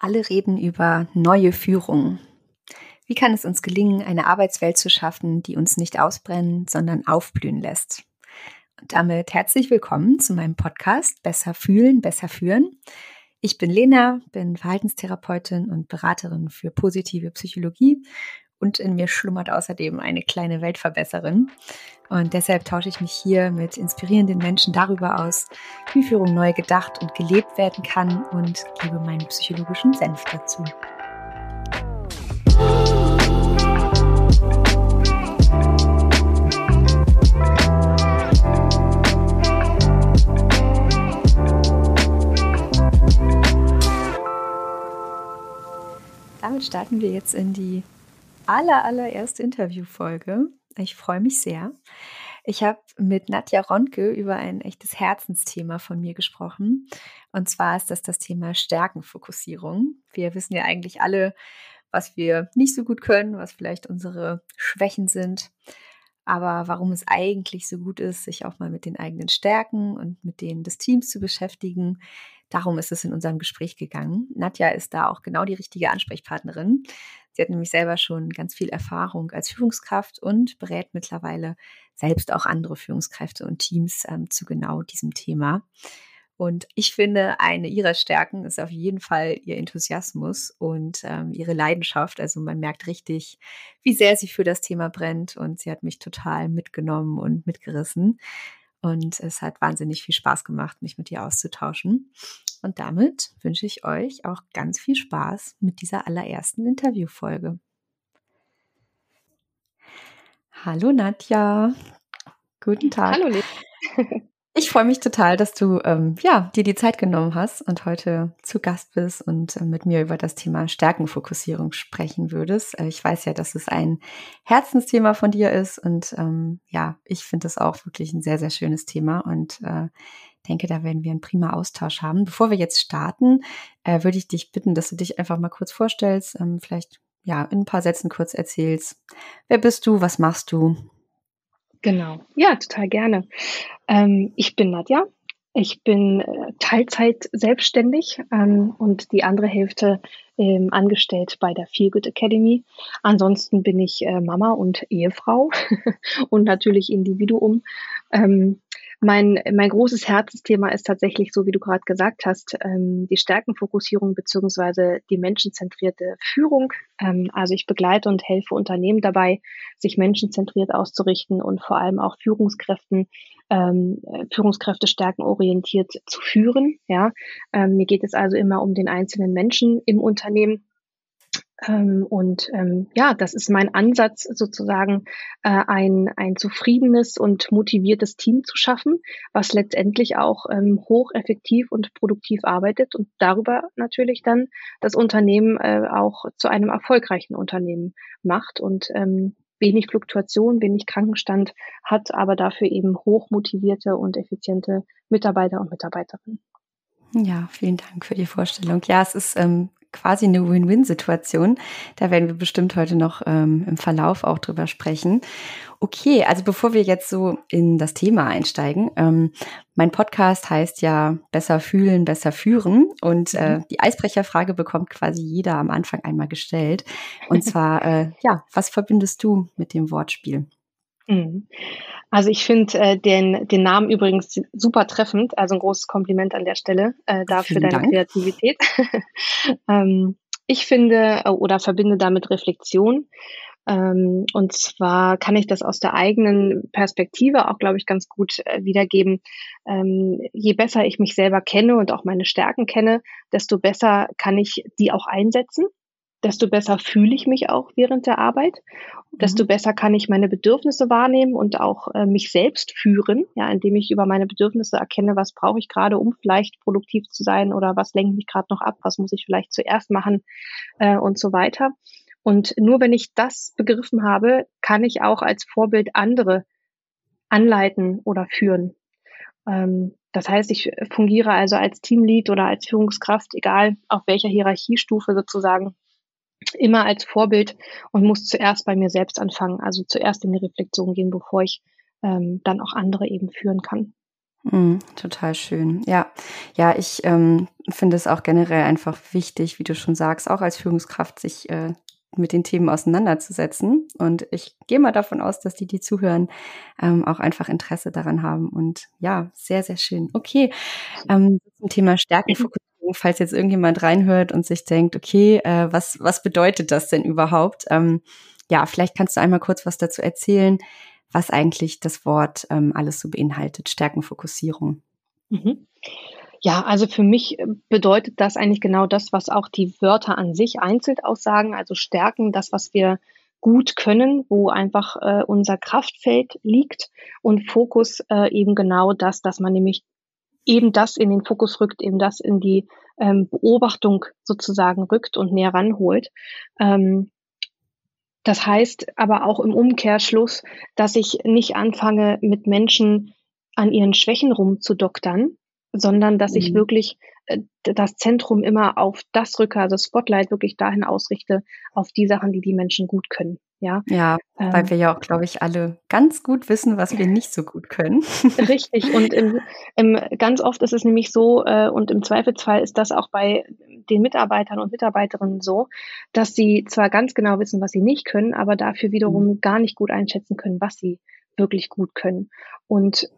Alle reden über neue Führung. Wie kann es uns gelingen, eine Arbeitswelt zu schaffen, die uns nicht ausbrennen, sondern aufblühen lässt? Und damit herzlich willkommen zu meinem Podcast Besser fühlen, besser führen. Ich bin Lena, bin Verhaltenstherapeutin und Beraterin für positive Psychologie und in mir schlummert außerdem eine kleine Weltverbesserin. Und deshalb tausche ich mich hier mit inspirierenden Menschen darüber aus, wie Führung neu gedacht und gelebt werden kann und gebe meinen psychologischen Senf dazu. Damit starten wir jetzt in die aller, allererste Interviewfolge. Ich freue mich sehr. Ich habe mit Nadja Ronke über ein echtes Herzensthema von mir gesprochen. Und zwar ist das das Thema Stärkenfokussierung. Wir wissen ja eigentlich alle, was wir nicht so gut können, was vielleicht unsere Schwächen sind. Aber warum es eigentlich so gut ist, sich auch mal mit den eigenen Stärken und mit denen des Teams zu beschäftigen, darum ist es in unserem Gespräch gegangen. Nadja ist da auch genau die richtige Ansprechpartnerin. Sie hat nämlich selber schon ganz viel Erfahrung als Führungskraft und berät mittlerweile selbst auch andere Führungskräfte und Teams ähm, zu genau diesem Thema. Und ich finde, eine ihrer Stärken ist auf jeden Fall ihr Enthusiasmus und ähm, ihre Leidenschaft. Also man merkt richtig, wie sehr sie für das Thema brennt und sie hat mich total mitgenommen und mitgerissen. Und es hat wahnsinnig viel Spaß gemacht, mich mit ihr auszutauschen. Und damit wünsche ich euch auch ganz viel Spaß mit dieser allerersten Interviewfolge. Hallo Nadja. Guten Tag. Hallo. Ich freue mich total, dass du ähm, ja, dir die Zeit genommen hast und heute zu Gast bist und äh, mit mir über das Thema Stärkenfokussierung sprechen würdest. Äh, ich weiß ja, dass es ein Herzensthema von dir ist und ähm, ja, ich finde es auch wirklich ein sehr, sehr schönes Thema und äh, denke, da werden wir einen prima Austausch haben. Bevor wir jetzt starten, äh, würde ich dich bitten, dass du dich einfach mal kurz vorstellst, ähm, vielleicht ja in ein paar Sätzen kurz erzählst. Wer bist du? Was machst du? Genau, ja, total gerne. Ähm, ich bin Nadja. Ich bin äh, Teilzeit selbstständig ähm, und die andere Hälfte ähm, angestellt bei der Feel Good Academy. Ansonsten bin ich äh, Mama und Ehefrau und natürlich Individuum. Ähm, mein, mein großes Herzensthema ist tatsächlich, so wie du gerade gesagt hast, ähm, die Stärkenfokussierung beziehungsweise die menschenzentrierte Führung. Ähm, also ich begleite und helfe Unternehmen dabei, sich menschenzentriert auszurichten und vor allem auch Führungskräften, ähm, Führungskräfte stärkenorientiert zu führen. Ja, ähm, mir geht es also immer um den einzelnen Menschen im Unternehmen ähm, und ähm, ja, das ist mein Ansatz, sozusagen äh, ein, ein zufriedenes und motiviertes Team zu schaffen, was letztendlich auch ähm, hocheffektiv und produktiv arbeitet und darüber natürlich dann das Unternehmen äh, auch zu einem erfolgreichen Unternehmen macht und ähm, wenig Fluktuation, wenig Krankenstand hat, aber dafür eben hoch motivierte und effiziente Mitarbeiter und Mitarbeiterinnen. Ja, vielen Dank für die Vorstellung. Ja, es ist ähm, quasi eine Win-Win-Situation. Da werden wir bestimmt heute noch ähm, im Verlauf auch drüber sprechen. Okay, also bevor wir jetzt so in das Thema einsteigen, ähm, mein Podcast heißt ja Besser fühlen, besser führen. Und äh, mhm. die Eisbrecherfrage bekommt quasi jeder am Anfang einmal gestellt. Und zwar, äh, ja, was verbindest du mit dem Wortspiel? Mhm. Also ich finde äh, den, den Namen übrigens super treffend. Also ein großes Kompliment an der Stelle äh, dafür deine Dank. Kreativität. ähm, ich finde äh, oder verbinde damit Reflexion. Ähm, und zwar kann ich das aus der eigenen Perspektive auch, glaube ich, ganz gut äh, wiedergeben. Ähm, je besser ich mich selber kenne und auch meine Stärken kenne, desto besser kann ich die auch einsetzen desto besser fühle ich mich auch während der Arbeit, desto mhm. besser kann ich meine Bedürfnisse wahrnehmen und auch äh, mich selbst führen, ja, indem ich über meine Bedürfnisse erkenne, was brauche ich gerade, um vielleicht produktiv zu sein oder was lenkt mich gerade noch ab, was muss ich vielleicht zuerst machen äh, und so weiter. Und nur wenn ich das begriffen habe, kann ich auch als Vorbild andere anleiten oder führen. Ähm, das heißt, ich fungiere also als Teamlead oder als Führungskraft, egal auf welcher Hierarchiestufe sozusagen, immer als Vorbild und muss zuerst bei mir selbst anfangen, also zuerst in die Reflexion gehen, bevor ich ähm, dann auch andere eben führen kann. Mm, total schön. Ja, ja, ich ähm, finde es auch generell einfach wichtig, wie du schon sagst, auch als Führungskraft sich äh, mit den Themen auseinanderzusetzen. Und ich gehe mal davon aus, dass die, die zuhören, ähm, auch einfach Interesse daran haben. Und ja, sehr, sehr schön. Okay, ähm, zum Thema Falls jetzt irgendjemand reinhört und sich denkt, okay, äh, was, was bedeutet das denn überhaupt? Ähm, ja, vielleicht kannst du einmal kurz was dazu erzählen, was eigentlich das Wort ähm, alles so beinhaltet, Stärkenfokussierung. Mhm. Ja, also für mich äh, bedeutet das eigentlich genau das, was auch die Wörter an sich einzeln aussagen, also Stärken, das, was wir gut können, wo einfach äh, unser Kraftfeld liegt und Fokus äh, eben genau das, dass man nämlich eben das in den Fokus rückt, eben das in die ähm, Beobachtung sozusagen rückt und näher ranholt. Ähm, das heißt aber auch im Umkehrschluss, dass ich nicht anfange, mit Menschen an ihren Schwächen rumzudoktern, sondern dass mhm. ich wirklich äh, das Zentrum immer auf das rücke, also Spotlight wirklich dahin ausrichte, auf die Sachen, die die Menschen gut können. Ja, ja ähm, weil wir ja auch, glaube ich, alle ganz gut wissen, was wir nicht so gut können. Richtig. Und im, im, ganz oft ist es nämlich so, äh, und im Zweifelsfall ist das auch bei den Mitarbeitern und Mitarbeiterinnen so, dass sie zwar ganz genau wissen, was sie nicht können, aber dafür wiederum mhm. gar nicht gut einschätzen können, was sie wirklich gut können. Und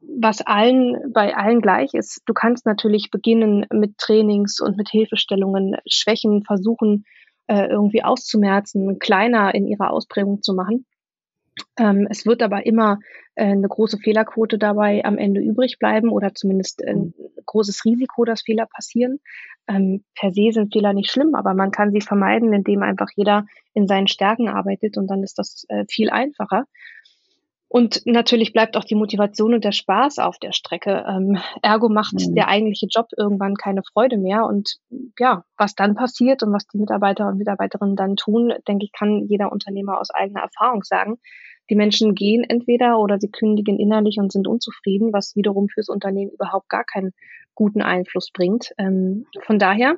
was allen, bei allen gleich ist, du kannst natürlich beginnen mit Trainings und mit Hilfestellungen, Schwächen versuchen, äh, irgendwie auszumerzen, kleiner in ihrer Ausprägung zu machen. Ähm, es wird aber immer äh, eine große Fehlerquote dabei am Ende übrig bleiben oder zumindest ein großes Risiko, dass Fehler passieren. Ähm, per se sind Fehler nicht schlimm, aber man kann sie vermeiden, indem einfach jeder in seinen Stärken arbeitet und dann ist das äh, viel einfacher. Und natürlich bleibt auch die Motivation und der Spaß auf der Strecke. Ähm, ergo macht mhm. der eigentliche Job irgendwann keine Freude mehr. Und ja, was dann passiert und was die Mitarbeiter und Mitarbeiterinnen dann tun, denke ich, kann jeder Unternehmer aus eigener Erfahrung sagen. Die Menschen gehen entweder oder sie kündigen innerlich und sind unzufrieden, was wiederum fürs Unternehmen überhaupt gar keinen guten Einfluss bringt. Ähm, von daher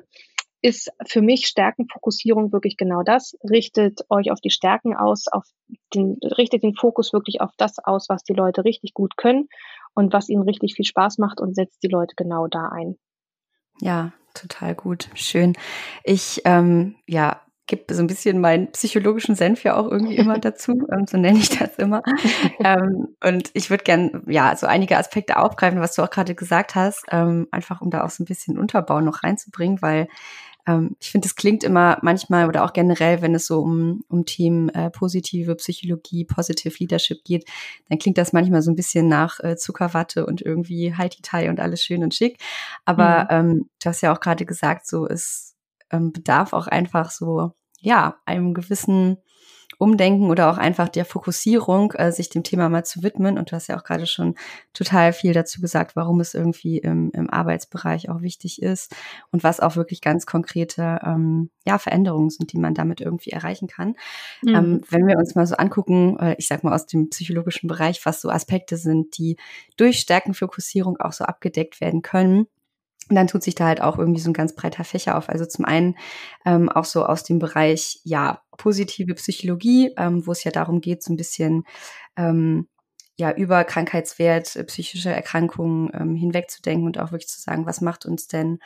ist für mich Stärkenfokussierung wirklich genau das. Richtet euch auf die Stärken aus, auf den, richtet den Fokus wirklich auf das aus, was die Leute richtig gut können und was ihnen richtig viel Spaß macht und setzt die Leute genau da ein. Ja, total gut. Schön. Ich, ähm, ja, gebe so ein bisschen meinen psychologischen Senf ja auch irgendwie immer dazu, ähm, so nenne ich das immer. ähm, und ich würde gern ja so einige Aspekte aufgreifen, was du auch gerade gesagt hast, ähm, einfach um da auch so ein bisschen Unterbau noch reinzubringen, weil ähm, ich finde, es klingt immer manchmal oder auch generell, wenn es so um, um Themen äh, positive Psychologie, Positive Leadership geht, dann klingt das manchmal so ein bisschen nach äh, Zuckerwatte und irgendwie Haiti-Tai und alles schön und schick. Aber mhm. ähm, du hast ja auch gerade gesagt, so es ähm, bedarf auch einfach so, ja, einem gewissen Umdenken oder auch einfach der Fokussierung, äh, sich dem Thema mal zu widmen. Und du hast ja auch gerade schon total viel dazu gesagt, warum es irgendwie im, im Arbeitsbereich auch wichtig ist und was auch wirklich ganz konkrete ähm, ja, Veränderungen sind, die man damit irgendwie erreichen kann. Mhm. Ähm, wenn wir uns mal so angucken, äh, ich sag mal aus dem psychologischen Bereich, was so Aspekte sind, die durch Stärkenfokussierung auch so abgedeckt werden können, und dann tut sich da halt auch irgendwie so ein ganz breiter Fächer auf. Also zum einen ähm, auch so aus dem Bereich, ja, positive Psychologie, ähm, wo es ja darum geht, so ein bisschen ähm, ja über Krankheitswert, äh, psychische Erkrankungen ähm, hinwegzudenken und auch wirklich zu sagen, was macht uns denn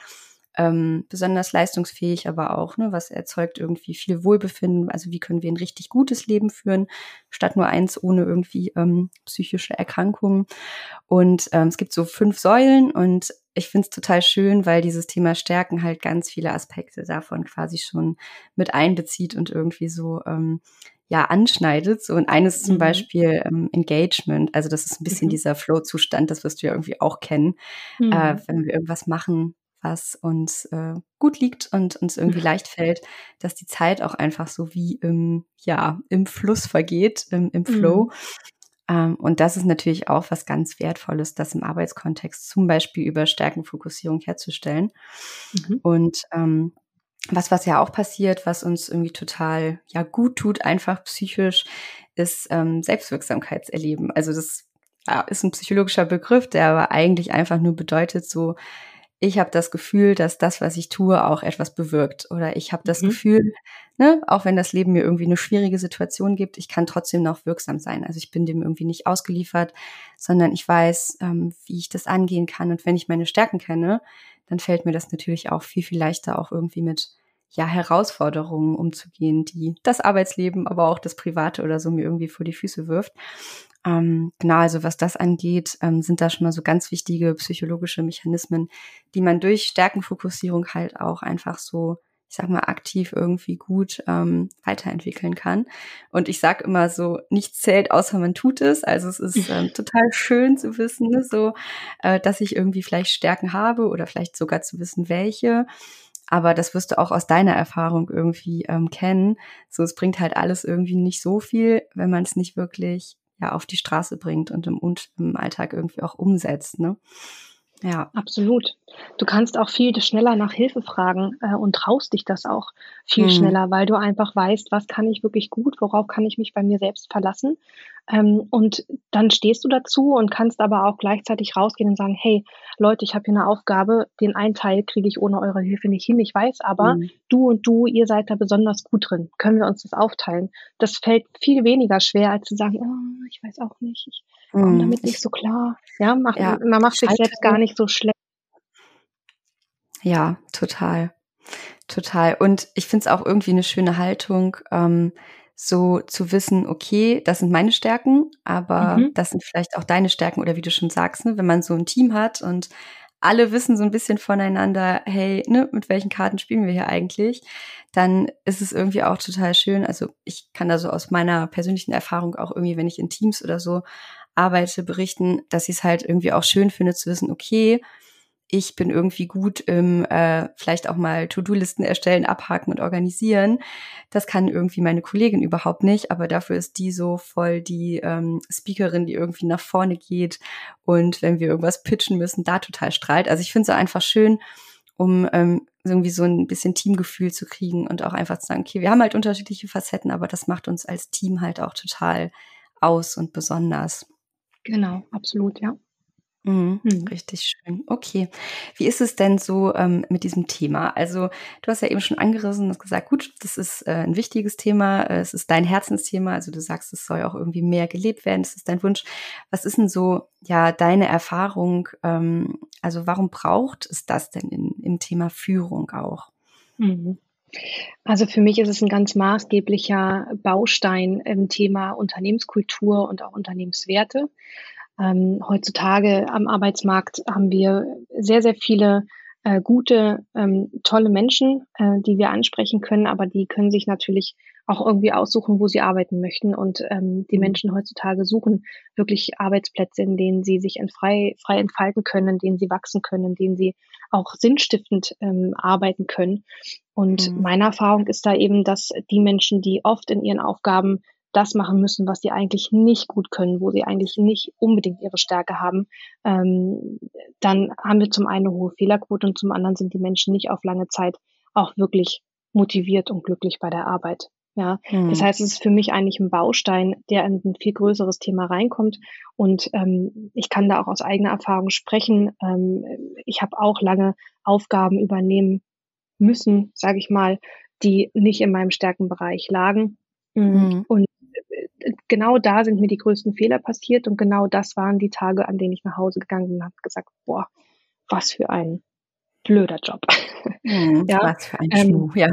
ähm, besonders leistungsfähig, aber auch, ne, was erzeugt irgendwie viel Wohlbefinden. Also wie können wir ein richtig gutes Leben führen, statt nur eins ohne irgendwie ähm, psychische Erkrankungen. Und ähm, es gibt so fünf Säulen und ich finde es total schön, weil dieses Thema Stärken halt ganz viele Aspekte davon quasi schon mit einbezieht und irgendwie so ähm, ja anschneidet. So und eines zum mhm. Beispiel ähm, Engagement. Also das ist ein bisschen mhm. dieser Flow-Zustand, das wirst du ja irgendwie auch kennen, äh, mhm. äh, wenn wir irgendwas machen, was uns äh, gut liegt und uns irgendwie mhm. leicht fällt, dass die Zeit auch einfach so wie im ja im Fluss vergeht, im, im Flow. Mhm. Ähm, und das ist natürlich auch was ganz Wertvolles, das im Arbeitskontext zum Beispiel über Stärkenfokussierung herzustellen. Mhm. Und ähm, was, was ja auch passiert, was uns irgendwie total ja gut tut, einfach psychisch, ist ähm, Selbstwirksamkeitserleben. Also das ja, ist ein psychologischer Begriff, der aber eigentlich einfach nur bedeutet, so ich habe das Gefühl, dass das, was ich tue, auch etwas bewirkt. Oder ich habe das mhm. Gefühl, ne, auch wenn das Leben mir irgendwie eine schwierige Situation gibt, ich kann trotzdem noch wirksam sein. Also ich bin dem irgendwie nicht ausgeliefert, sondern ich weiß, ähm, wie ich das angehen kann. Und wenn ich meine Stärken kenne, dann fällt mir das natürlich auch viel, viel leichter, auch irgendwie mit ja, Herausforderungen umzugehen, die das Arbeitsleben, aber auch das Private oder so mir irgendwie vor die Füße wirft. Ähm, genau, also was das angeht, ähm, sind da schon mal so ganz wichtige psychologische Mechanismen, die man durch Stärkenfokussierung halt auch einfach so, ich sag mal, aktiv irgendwie gut ähm, weiterentwickeln kann. Und ich sag immer so, nichts zählt, außer man tut es. Also es ist ähm, total schön zu wissen, ne, so, äh, dass ich irgendwie vielleicht Stärken habe oder vielleicht sogar zu wissen, welche. Aber das wirst du auch aus deiner Erfahrung irgendwie ähm, kennen. So, es bringt halt alles irgendwie nicht so viel, wenn man es nicht wirklich ja auf die Straße bringt und im, im Alltag irgendwie auch umsetzt. Ne? Ja. Absolut. Du kannst auch viel schneller nach Hilfe fragen äh, und traust dich das auch viel mhm. schneller, weil du einfach weißt, was kann ich wirklich gut, worauf kann ich mich bei mir selbst verlassen. Ähm, und dann stehst du dazu und kannst aber auch gleichzeitig rausgehen und sagen, hey Leute, ich habe hier eine Aufgabe, den einen Teil kriege ich ohne eure Hilfe nicht hin. Ich weiß aber, mhm. du und du, ihr seid da besonders gut drin. Können wir uns das aufteilen? Das fällt viel weniger schwer, als zu sagen, oh, ich weiß auch nicht, ich komme mhm. damit nicht so klar. Ja, macht, ja, man macht sich selbst gar nicht so schlecht. Ja, total. Total. Und ich finde es auch irgendwie eine schöne Haltung, ähm, so zu wissen, okay, das sind meine Stärken, aber mhm. das sind vielleicht auch deine Stärken oder wie du schon sagst, ne, wenn man so ein Team hat und alle wissen so ein bisschen voneinander, hey, ne, mit welchen Karten spielen wir hier eigentlich, dann ist es irgendwie auch total schön. Also ich kann da so aus meiner persönlichen Erfahrung auch irgendwie, wenn ich in Teams oder so arbeite, berichten, dass ich es halt irgendwie auch schön finde zu wissen, okay, ich bin irgendwie gut im äh, vielleicht auch mal To-Do-Listen erstellen, abhaken und organisieren. Das kann irgendwie meine Kollegin überhaupt nicht, aber dafür ist die so voll die ähm, Speakerin, die irgendwie nach vorne geht und wenn wir irgendwas pitchen müssen, da total strahlt. Also ich finde es einfach schön, um ähm, irgendwie so ein bisschen Teamgefühl zu kriegen und auch einfach zu sagen, okay, wir haben halt unterschiedliche Facetten, aber das macht uns als Team halt auch total aus und besonders. Genau, absolut, ja. Mhm, mhm. Richtig schön. Okay. Wie ist es denn so ähm, mit diesem Thema? Also du hast ja eben schon angerissen und gesagt, gut, das ist äh, ein wichtiges Thema, äh, es ist dein Herzensthema, also du sagst, es soll auch irgendwie mehr gelebt werden, das ist dein Wunsch. Was ist denn so, ja, deine Erfahrung? Ähm, also warum braucht es das denn in, im Thema Führung auch? Mhm. Also für mich ist es ein ganz maßgeblicher Baustein im Thema Unternehmenskultur und auch Unternehmenswerte. Ähm, heutzutage am Arbeitsmarkt haben wir sehr, sehr viele äh, gute, ähm, tolle Menschen, äh, die wir ansprechen können, aber die können sich natürlich auch irgendwie aussuchen, wo sie arbeiten möchten. Und ähm, die mhm. Menschen heutzutage suchen wirklich Arbeitsplätze, in denen sie sich frei, frei entfalten können, in denen sie wachsen können, in denen sie auch sinnstiftend ähm, arbeiten können. Und mhm. meine Erfahrung ist da eben, dass die Menschen, die oft in ihren Aufgaben das machen müssen, was sie eigentlich nicht gut können, wo sie eigentlich nicht unbedingt ihre Stärke haben, ähm, dann haben wir zum einen eine hohe Fehlerquote und zum anderen sind die Menschen nicht auf lange Zeit auch wirklich motiviert und glücklich bei der Arbeit. Ja, mhm. das heißt, es ist für mich eigentlich ein Baustein, der in ein viel größeres Thema reinkommt. Und ähm, ich kann da auch aus eigener Erfahrung sprechen. Ähm, ich habe auch lange Aufgaben übernehmen müssen, sage ich mal, die nicht in meinem Stärkenbereich lagen. Mhm. Und genau da sind mir die größten Fehler passiert und genau das waren die Tage, an denen ich nach Hause gegangen bin und habe gesagt, boah, was für ein blöder Job. Mhm, ja, was für ein ähm, Schmuh, ja.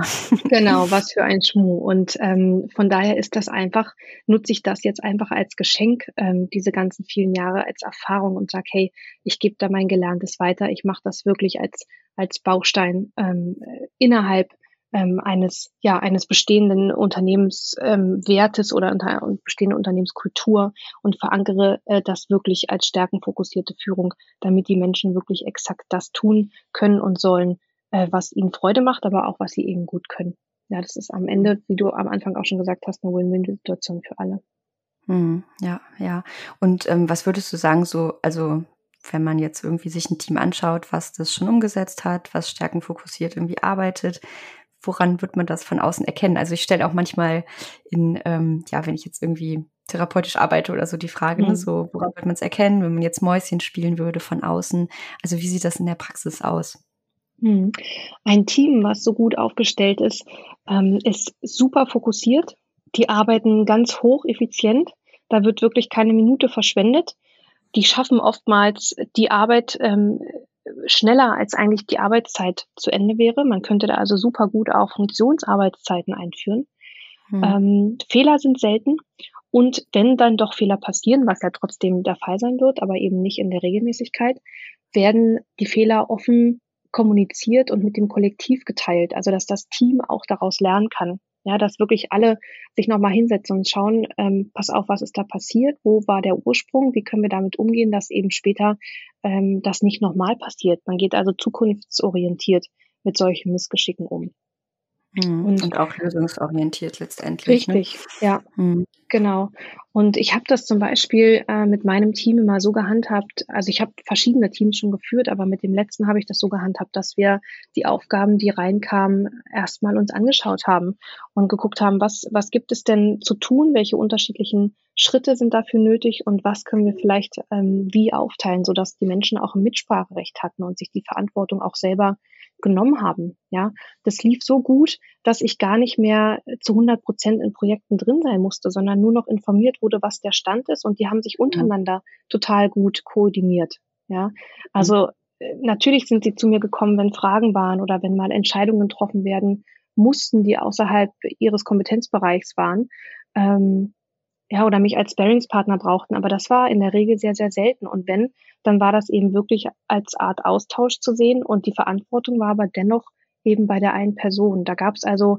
Genau, was für ein Schmuh. Und ähm, von daher ist das einfach, nutze ich das jetzt einfach als Geschenk, ähm, diese ganzen vielen Jahre als Erfahrung und sage, hey, ich gebe da mein Gelerntes weiter. Ich mache das wirklich als, als Baustein ähm, innerhalb ähm, eines, ja, eines bestehenden Unternehmenswertes ähm, oder unter, bestehende Unternehmenskultur und verankere äh, das wirklich als stärkenfokussierte Führung, damit die Menschen wirklich exakt das tun können und sollen, äh, was ihnen Freude macht, aber auch was sie eben gut können. Ja, das ist am Ende, wie du am Anfang auch schon gesagt hast, eine Win-Win-Situation für alle. Hm, ja, ja. Und ähm, was würdest du sagen, so, also wenn man jetzt irgendwie sich ein Team anschaut, was das schon umgesetzt hat, was stärkenfokussiert irgendwie arbeitet, woran wird man das von außen erkennen? Also ich stelle auch manchmal in, ähm, ja, wenn ich jetzt irgendwie therapeutisch arbeite oder so die Frage, ne, mhm. ne, so, woran wird man es erkennen, wenn man jetzt Mäuschen spielen würde von außen? Also wie sieht das in der Praxis aus? Mhm. Ein Team, was so gut aufgestellt ist, ähm, ist super fokussiert. Die arbeiten ganz hoch effizient. Da wird wirklich keine Minute verschwendet. Die schaffen oftmals die Arbeit ähm, schneller, als eigentlich die Arbeitszeit zu Ende wäre. Man könnte da also super gut auch Funktionsarbeitszeiten einführen. Mhm. Ähm, Fehler sind selten. Und wenn dann doch Fehler passieren, was ja trotzdem der Fall sein wird, aber eben nicht in der Regelmäßigkeit, werden die Fehler offen kommuniziert und mit dem Kollektiv geteilt. Also dass das Team auch daraus lernen kann. Ja, dass wirklich alle sich nochmal hinsetzen und schauen, ähm, pass auf, was ist da passiert, wo war der Ursprung, wie können wir damit umgehen, dass eben später ähm, das nicht nochmal passiert. Man geht also zukunftsorientiert mit solchen Missgeschicken um. Mhm. Und, und, auch lösungsorientiert letztendlich. Ne? Richtig, ne? ja, mhm. genau. Und ich habe das zum Beispiel äh, mit meinem Team immer so gehandhabt, also ich habe verschiedene Teams schon geführt, aber mit dem letzten habe ich das so gehandhabt, dass wir die Aufgaben, die reinkamen, erstmal uns angeschaut haben und geguckt haben, was, was gibt es denn zu tun, welche unterschiedlichen Schritte sind dafür nötig und was können wir vielleicht ähm, wie aufteilen, sodass die Menschen auch ein Mitspracherecht hatten und sich die Verantwortung auch selber genommen haben. Ja, das lief so gut, dass ich gar nicht mehr zu 100 Prozent in Projekten drin sein musste, sondern nur noch informiert wurde, was der Stand ist und die haben sich untereinander mhm. total gut koordiniert. Ja, also äh, natürlich sind sie zu mir gekommen, wenn Fragen waren oder wenn mal Entscheidungen getroffen werden mussten, die außerhalb ihres Kompetenzbereichs waren. Ähm, ja, oder mich als Sparingspartner brauchten. Aber das war in der Regel sehr, sehr selten. Und wenn, dann war das eben wirklich als Art Austausch zu sehen. Und die Verantwortung war aber dennoch eben bei der einen Person. Da gab es also,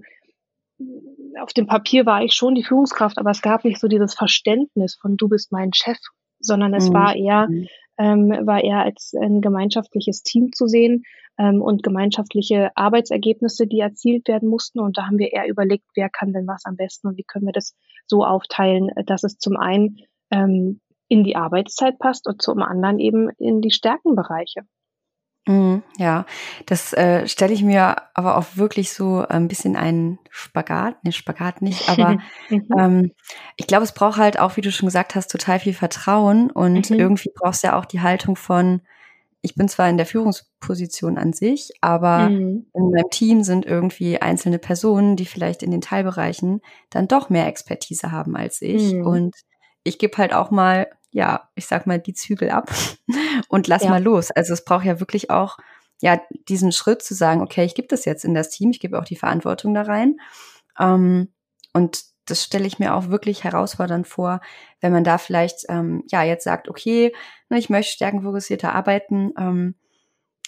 auf dem Papier war ich schon die Führungskraft, aber es gab nicht so dieses Verständnis von du bist mein Chef, sondern es mhm. war eher, mhm. ähm, war eher als ein gemeinschaftliches Team zu sehen ähm, und gemeinschaftliche Arbeitsergebnisse, die erzielt werden mussten. Und da haben wir eher überlegt, wer kann denn was am besten und wie können wir das so aufteilen, dass es zum einen ähm, in die Arbeitszeit passt und zum anderen eben in die Stärkenbereiche. Mhm, ja, das äh, stelle ich mir aber auch wirklich so ein bisschen einen Spagat, ne Spagat nicht, aber mhm. ähm, ich glaube, es braucht halt auch, wie du schon gesagt hast, total viel Vertrauen und mhm. irgendwie brauchst du ja auch die Haltung von, ich bin zwar in der Führungsposition an sich, aber mhm. in meinem Team sind irgendwie einzelne Personen, die vielleicht in den Teilbereichen dann doch mehr Expertise haben als ich. Mhm. Und ich gebe halt auch mal, ja, ich sag mal, die Zügel ab und lass ja. mal los. Also es braucht ja wirklich auch, ja, diesen Schritt zu sagen, okay, ich gebe das jetzt in das Team, ich gebe auch die Verantwortung da rein. Ähm, und das stelle ich mir auch wirklich herausfordernd vor, wenn man da vielleicht ähm, ja jetzt sagt, okay, ne, ich möchte stärkenfokussierter arbeiten, ähm,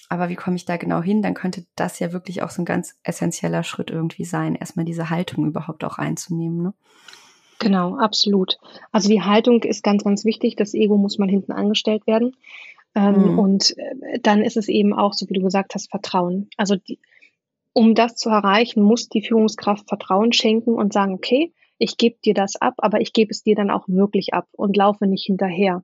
aber wie komme ich da genau hin? Dann könnte das ja wirklich auch so ein ganz essentieller Schritt irgendwie sein, erstmal diese Haltung überhaupt auch einzunehmen. Ne? Genau, absolut. Also die Haltung ist ganz, ganz wichtig. Das Ego muss mal hinten angestellt werden. Ähm, mhm. Und äh, dann ist es eben auch, so wie du gesagt hast, Vertrauen. Also die, um das zu erreichen, muss die Führungskraft Vertrauen schenken und sagen, okay, ich gebe dir das ab, aber ich gebe es dir dann auch wirklich ab und laufe nicht hinterher.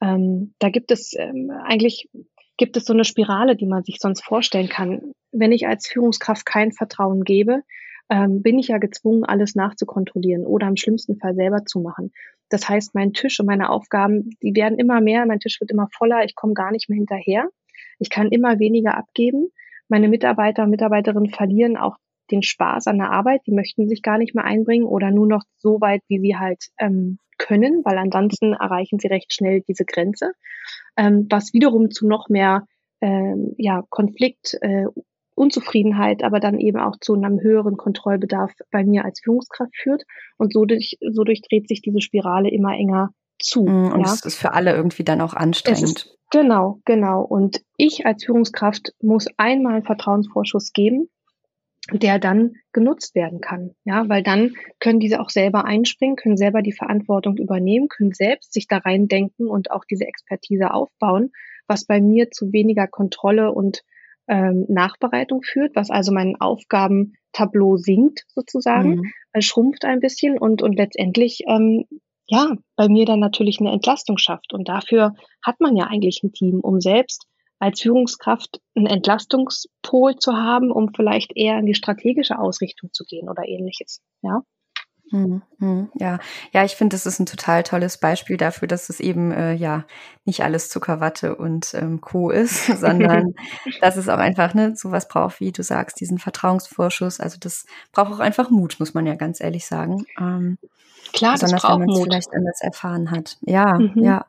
Ähm, da gibt es ähm, eigentlich gibt es so eine Spirale, die man sich sonst vorstellen kann. Wenn ich als Führungskraft kein Vertrauen gebe, ähm, bin ich ja gezwungen, alles nachzukontrollieren oder im schlimmsten Fall selber zu machen. Das heißt, mein Tisch und meine Aufgaben, die werden immer mehr, mein Tisch wird immer voller, ich komme gar nicht mehr hinterher. Ich kann immer weniger abgeben. Meine Mitarbeiter und Mitarbeiterinnen verlieren auch den Spaß an der Arbeit, die möchten sich gar nicht mehr einbringen oder nur noch so weit, wie sie halt ähm, können, weil ansonsten erreichen sie recht schnell diese Grenze, ähm, was wiederum zu noch mehr ähm, ja, Konflikt, äh, Unzufriedenheit, aber dann eben auch zu einem höheren Kontrollbedarf bei mir als Führungskraft führt. Und so, durch, so durchdreht sich diese Spirale immer enger zu. Mm, und ja. das ist für alle irgendwie dann auch anstrengend. Ist, genau, genau. Und ich als Führungskraft muss einmal einen Vertrauensvorschuss geben der dann genutzt werden kann. Ja, weil dann können diese auch selber einspringen, können selber die Verantwortung übernehmen, können selbst sich da reindenken und auch diese Expertise aufbauen, was bei mir zu weniger Kontrolle und ähm, Nachbereitung führt, was also mein Aufgabentableau sinkt sozusagen, mhm. äh, schrumpft ein bisschen und, und letztendlich ähm, ja bei mir dann natürlich eine Entlastung schafft. Und dafür hat man ja eigentlich ein Team, um selbst als Führungskraft einen Entlastungspol zu haben, um vielleicht eher in die strategische Ausrichtung zu gehen oder ähnliches. Ja. Mhm, mhm, ja, ja, ich finde, das ist ein total tolles Beispiel dafür, dass es eben äh, ja nicht alles Zuckerwatte und ähm, Co. ist, sondern dass es auch einfach ne sowas braucht, wie du sagst, diesen Vertrauensvorschuss. Also das braucht auch einfach Mut, muss man ja ganz ehrlich sagen. Ähm, Klar, besonders das braucht wenn man es vielleicht anders erfahren hat. Ja, Mhm. ja.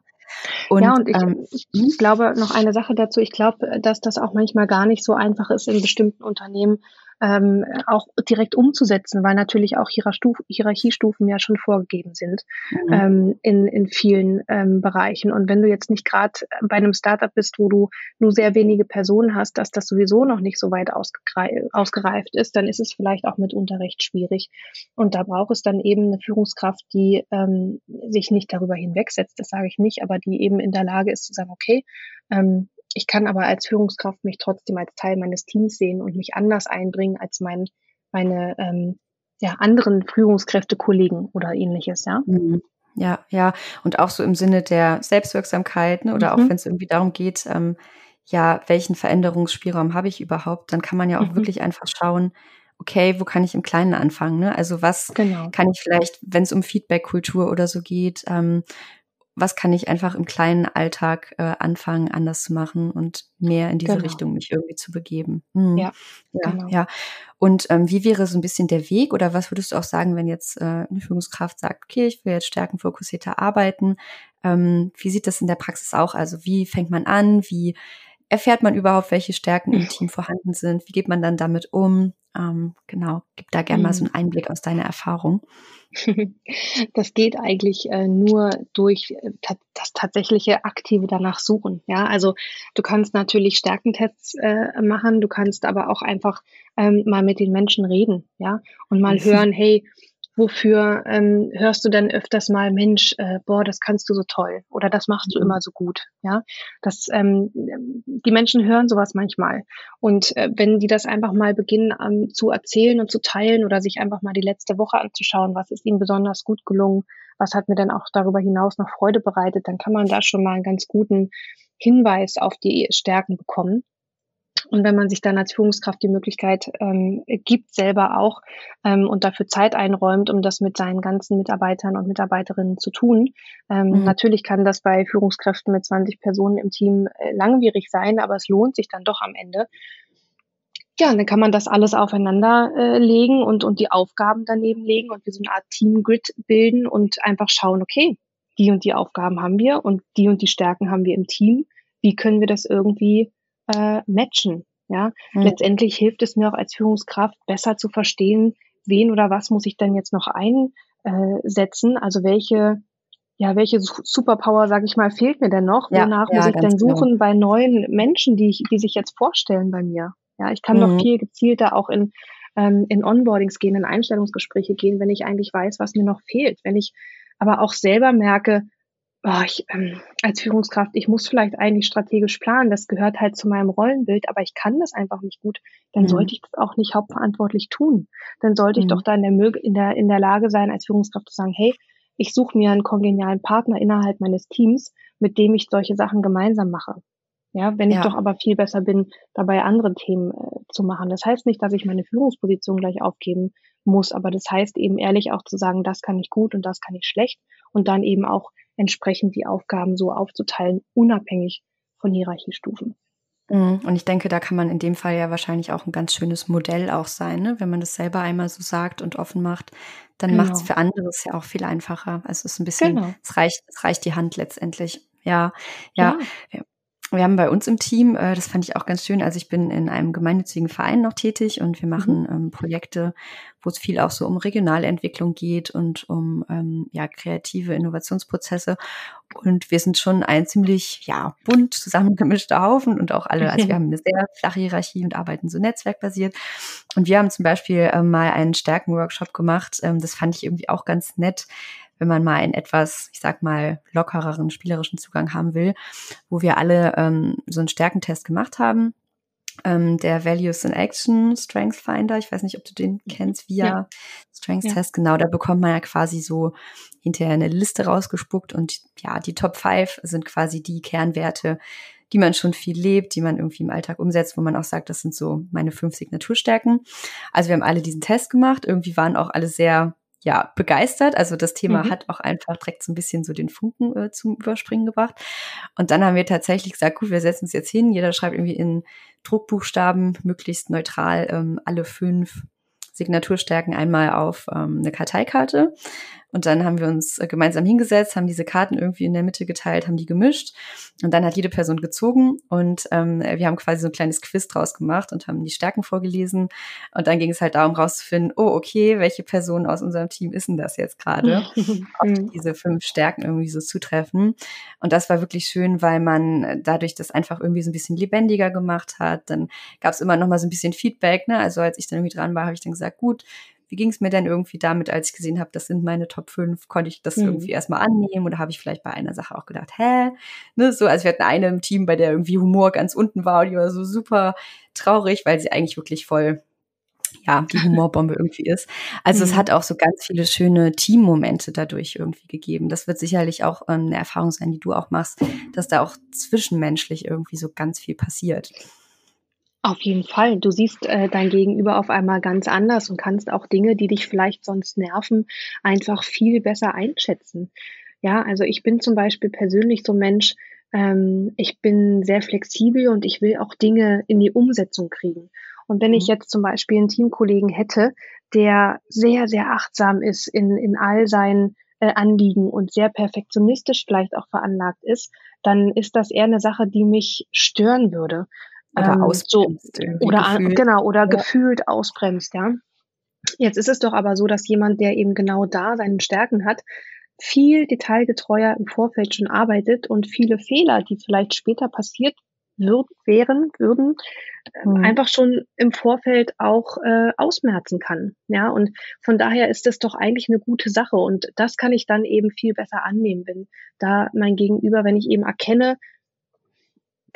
Und, ja, Und ich, ähm, ich glaube noch eine Sache dazu. Ich glaube, dass das auch manchmal gar nicht so einfach ist, in bestimmten Unternehmen ähm, auch direkt umzusetzen, weil natürlich auch Hierarchiestufen, Hierarchiestufen ja schon vorgegeben sind mhm. ähm, in, in vielen ähm, Bereichen. Und wenn du jetzt nicht gerade bei einem Startup bist, wo du nur sehr wenige Personen hast, dass das sowieso noch nicht so weit ausgereift ist, dann ist es vielleicht auch mitunter recht schwierig. Und da braucht es dann eben eine Führungskraft, die ähm, sich nicht darüber hinwegsetzt, das sage ich nicht, aber die eben in der Lage ist zu sagen, okay, ähm, ich kann aber als Führungskraft mich trotzdem als Teil meines Teams sehen und mich anders einbringen als mein, meine ähm, ja, anderen Führungskräfte, Kollegen oder ähnliches, ja. Mhm. Ja, ja. Und auch so im Sinne der Selbstwirksamkeit, ne? oder Mhm. auch wenn es irgendwie darum geht, ähm, ja, welchen Veränderungsspielraum habe ich überhaupt, dann kann man ja auch Mhm. wirklich einfach schauen, okay, wo kann ich im Kleinen anfangen? Ne? Also was Genau. kann ich vielleicht, wenn es um Feedback-Kultur oder so geht, ähm, was kann ich einfach im kleinen Alltag äh, anfangen, anders zu machen und mehr in diese Genau. Richtung mich irgendwie zu begeben. Mhm. Ja, ja, genau. ja. Und ähm, wie wäre so ein bisschen der Weg oder was würdest du auch sagen, wenn jetzt äh, eine Führungskraft sagt, okay, ich will jetzt stärkenfokussierter arbeiten? Ähm, wie sieht das in der Praxis auch? Also wie fängt man an? Wie erfährt man überhaupt, welche Stärken im Team vorhanden sind? Wie geht man dann damit um? Ähm, genau, gib da gerne mal so Mhm. einen Einblick aus deiner Erfahrung. Das geht eigentlich äh, nur durch äh, ta das tatsächliche aktive danach suchen. Ja, also du kannst natürlich Stärkentests äh, machen, du kannst aber auch einfach ähm, mal mit den Menschen reden, ja, und mal Mhm. hören, hey, wofür ähm, hörst du denn öfters mal, Mensch, äh, boah, das kannst du so toll oder das machst du Mhm. immer so gut, ja. Das, ähm, die Menschen hören sowas manchmal und äh, wenn die das einfach mal beginnen ähm, zu erzählen und zu teilen oder sich einfach mal die letzte Woche anzuschauen, was ist ihnen besonders gut gelungen, was hat mir denn auch darüber hinaus noch Freude bereitet, dann kann man da schon mal einen ganz guten Hinweis auf die Stärken bekommen. Und wenn man sich dann als Führungskraft die Möglichkeit ähm, gibt, selber auch ähm, und dafür Zeit einräumt, um das mit seinen ganzen Mitarbeitern und Mitarbeiterinnen zu tun. Ähm, Mhm. Natürlich kann das bei Führungskräften mit 20 Personen im Team äh, langwierig sein, aber es lohnt sich dann doch am Ende. Ja, und dann kann man das alles aufeinander äh, legen und, und die Aufgaben daneben legen und wie so eine Art Team-Grid bilden und einfach schauen, okay, die und die Aufgaben haben wir und die und die Stärken haben wir im Team. Wie können wir das irgendwie äh, matchen? Ja, Mhm. letztendlich hilft es mir auch als Führungskraft besser zu verstehen, wen oder was muss ich denn jetzt noch einsetzen? Also welche, ja, welche Su- Superpower, sage ich mal, fehlt mir denn noch? Ja, Wonach ja, muss ich denn genau. suchen bei neuen Menschen, die, ich, die sich jetzt vorstellen bei mir? Ja, ich kann Mhm. noch viel gezielter auch in, ähm, in Onboardings gehen, in Einstellungsgespräche gehen, wenn ich eigentlich weiß, was mir noch fehlt. Wenn ich aber auch selber merke, oh, ich, ähm, als Führungskraft, ich muss vielleicht eigentlich strategisch planen, das gehört halt zu meinem Rollenbild, aber ich kann das einfach nicht gut, dann Mhm. sollte ich das auch nicht hauptverantwortlich tun. Dann sollte ich Mhm. doch da in der, in, der, in der Lage sein, als Führungskraft zu sagen, hey, ich suche mir einen kongenialen Partner innerhalb meines Teams, mit dem ich solche Sachen gemeinsam mache. Ja, wenn ich Ja. doch aber viel besser bin, dabei andere Themen äh, zu machen. Das heißt nicht, dass ich meine Führungsposition gleich aufgeben muss, aber das heißt eben ehrlich auch zu sagen, das kann ich gut und das kann ich schlecht und dann eben auch entsprechend die Aufgaben so aufzuteilen, unabhängig von Hierarchiestufen. Mhm. Und ich denke, da kann man in dem Fall ja wahrscheinlich auch ein ganz schönes Modell auch sein, ne? Wenn man das selber einmal so sagt und offen macht, dann macht es Genau. für andere es ja auch viel einfacher. Also es ist ein bisschen, Genau. es reicht, es reicht die Hand letztendlich. Ja, ja. Ja. Wir haben bei uns im Team, äh, das fand ich auch ganz schön, also ich bin in einem gemeinnützigen Verein noch tätig und wir machen ähm, Projekte, wo es viel auch so um Regionalentwicklung geht und um ähm, ja kreative Innovationsprozesse. Und wir sind schon ein ziemlich ja bunt zusammengemischter Haufen und auch alle, also wir haben eine sehr flache Hierarchie und arbeiten so netzwerkbasiert. Und wir haben zum Beispiel ähm, mal einen Stärkenworkshop gemacht. Ähm, das fand ich irgendwie auch ganz nett wenn man mal einen etwas, ich sag mal, lockereren, spielerischen Zugang haben will, wo wir alle ähm, so einen Stärkentest gemacht haben. Ähm, der Values in Action Strength Finder, ich weiß nicht, ob du den kennst, via Ja. Strengths Ja. Test, genau, da bekommt man ja quasi so hinterher eine Liste rausgespuckt und ja, die Top 5 sind quasi die Kernwerte, die man schon viel lebt, die man irgendwie im Alltag umsetzt, wo man auch sagt, das sind so meine fünf Signaturstärken. Also wir haben alle diesen Test gemacht. Irgendwie waren auch alle sehr ja, begeistert. Also das Thema mhm. hat auch einfach direkt so ein bisschen so den Funken äh, zum Überspringen gebracht. Und dann haben wir tatsächlich gesagt, gut, wir setzen uns jetzt hin. Jeder schreibt irgendwie in Druckbuchstaben möglichst neutral ähm, alle fünf Signaturstärken einmal auf ähm, eine Karteikarte. Und dann haben wir uns äh, gemeinsam hingesetzt, haben diese Karten irgendwie in der Mitte geteilt, haben die gemischt. Und dann hat jede Person gezogen und ähm, wir haben quasi so ein kleines Quiz draus gemacht und haben die Stärken vorgelesen. Und dann ging es halt darum rauszufinden, oh, okay, welche Person aus unserem Team ist denn das jetzt gerade? Ob diese fünf Stärken irgendwie so zutreffen. Und das war wirklich schön, weil man dadurch das einfach irgendwie so ein bisschen lebendiger gemacht hat. Dann gab es immer noch mal so ein bisschen Feedback. Ne? Also als ich dann irgendwie dran war, habe ich dann gesagt, gut, wie ging es mir denn irgendwie damit, als ich gesehen habe, das sind meine Top 5? Konnte ich das mhm. irgendwie erstmal annehmen oder habe ich vielleicht bei einer Sache auch gedacht, hä? Ne, so, also wir hatten eine im Team, bei der irgendwie Humor ganz unten war und die war so super traurig, weil sie eigentlich wirklich voll ja, die Humorbombe irgendwie ist. Also mhm. es hat auch so ganz viele schöne Teammomente dadurch irgendwie gegeben. Das wird sicherlich auch ähm, eine Erfahrung sein, die du auch machst, dass da auch zwischenmenschlich irgendwie so ganz viel passiert. Auf jeden Fall. Du siehst äh, dein Gegenüber auf einmal ganz anders und kannst auch Dinge, die dich vielleicht sonst nerven, einfach viel besser einschätzen. Ja, also ich bin zum Beispiel persönlich so ein Mensch, ähm, ich bin sehr flexibel und ich will auch Dinge in die Umsetzung kriegen. Und wenn ich mhm. jetzt zum Beispiel einen Teamkollegen hätte, der sehr, sehr achtsam ist in, in all seinen äh, Anliegen und sehr perfektionistisch vielleicht auch veranlagt ist, dann ist das eher eine Sache, die mich stören würde. Oder ähm, ausbremst. So, oder gefühlt. genau, oder ja. gefühlt ausbremst, ja. Jetzt ist es doch aber so, dass jemand, der eben genau da seine Stärken hat, viel detailgetreuer im Vorfeld schon arbeitet und viele Fehler, die vielleicht später passiert würd, wären, würden, mhm. einfach schon im Vorfeld auch äh, ausmerzen kann. Ja, und von daher ist das doch eigentlich eine gute Sache. Und das kann ich dann eben viel besser annehmen, wenn da mein Gegenüber, wenn ich eben erkenne,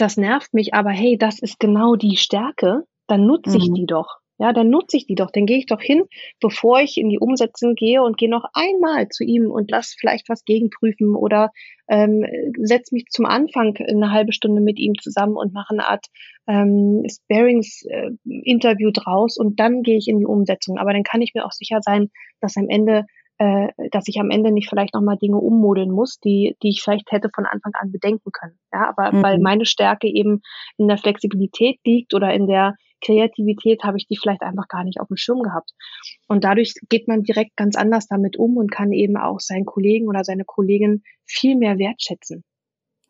das nervt mich, aber hey, das ist genau die Stärke, dann nutze ich mhm. die doch. Ja, dann nutze ich die doch. Dann gehe ich doch hin, bevor ich in die Umsetzung gehe und gehe noch einmal zu ihm und lass vielleicht was gegenprüfen oder ähm, setz mich zum Anfang eine halbe Stunde mit ihm zusammen und mache eine Art ähm, Sparings-Interview äh, draus und dann gehe ich in die Umsetzung. Aber dann kann ich mir auch sicher sein, dass am Ende äh, dass ich am Ende nicht vielleicht nochmal Dinge ummodeln muss, die, die ich vielleicht hätte von Anfang an bedenken können. Ja, aber mhm. weil meine Stärke eben in der Flexibilität liegt oder in der Kreativität, habe ich die vielleicht einfach gar nicht auf dem Schirm gehabt. Und dadurch geht man direkt ganz anders damit um und kann eben auch seinen Kollegen oder seine Kollegin viel mehr wertschätzen.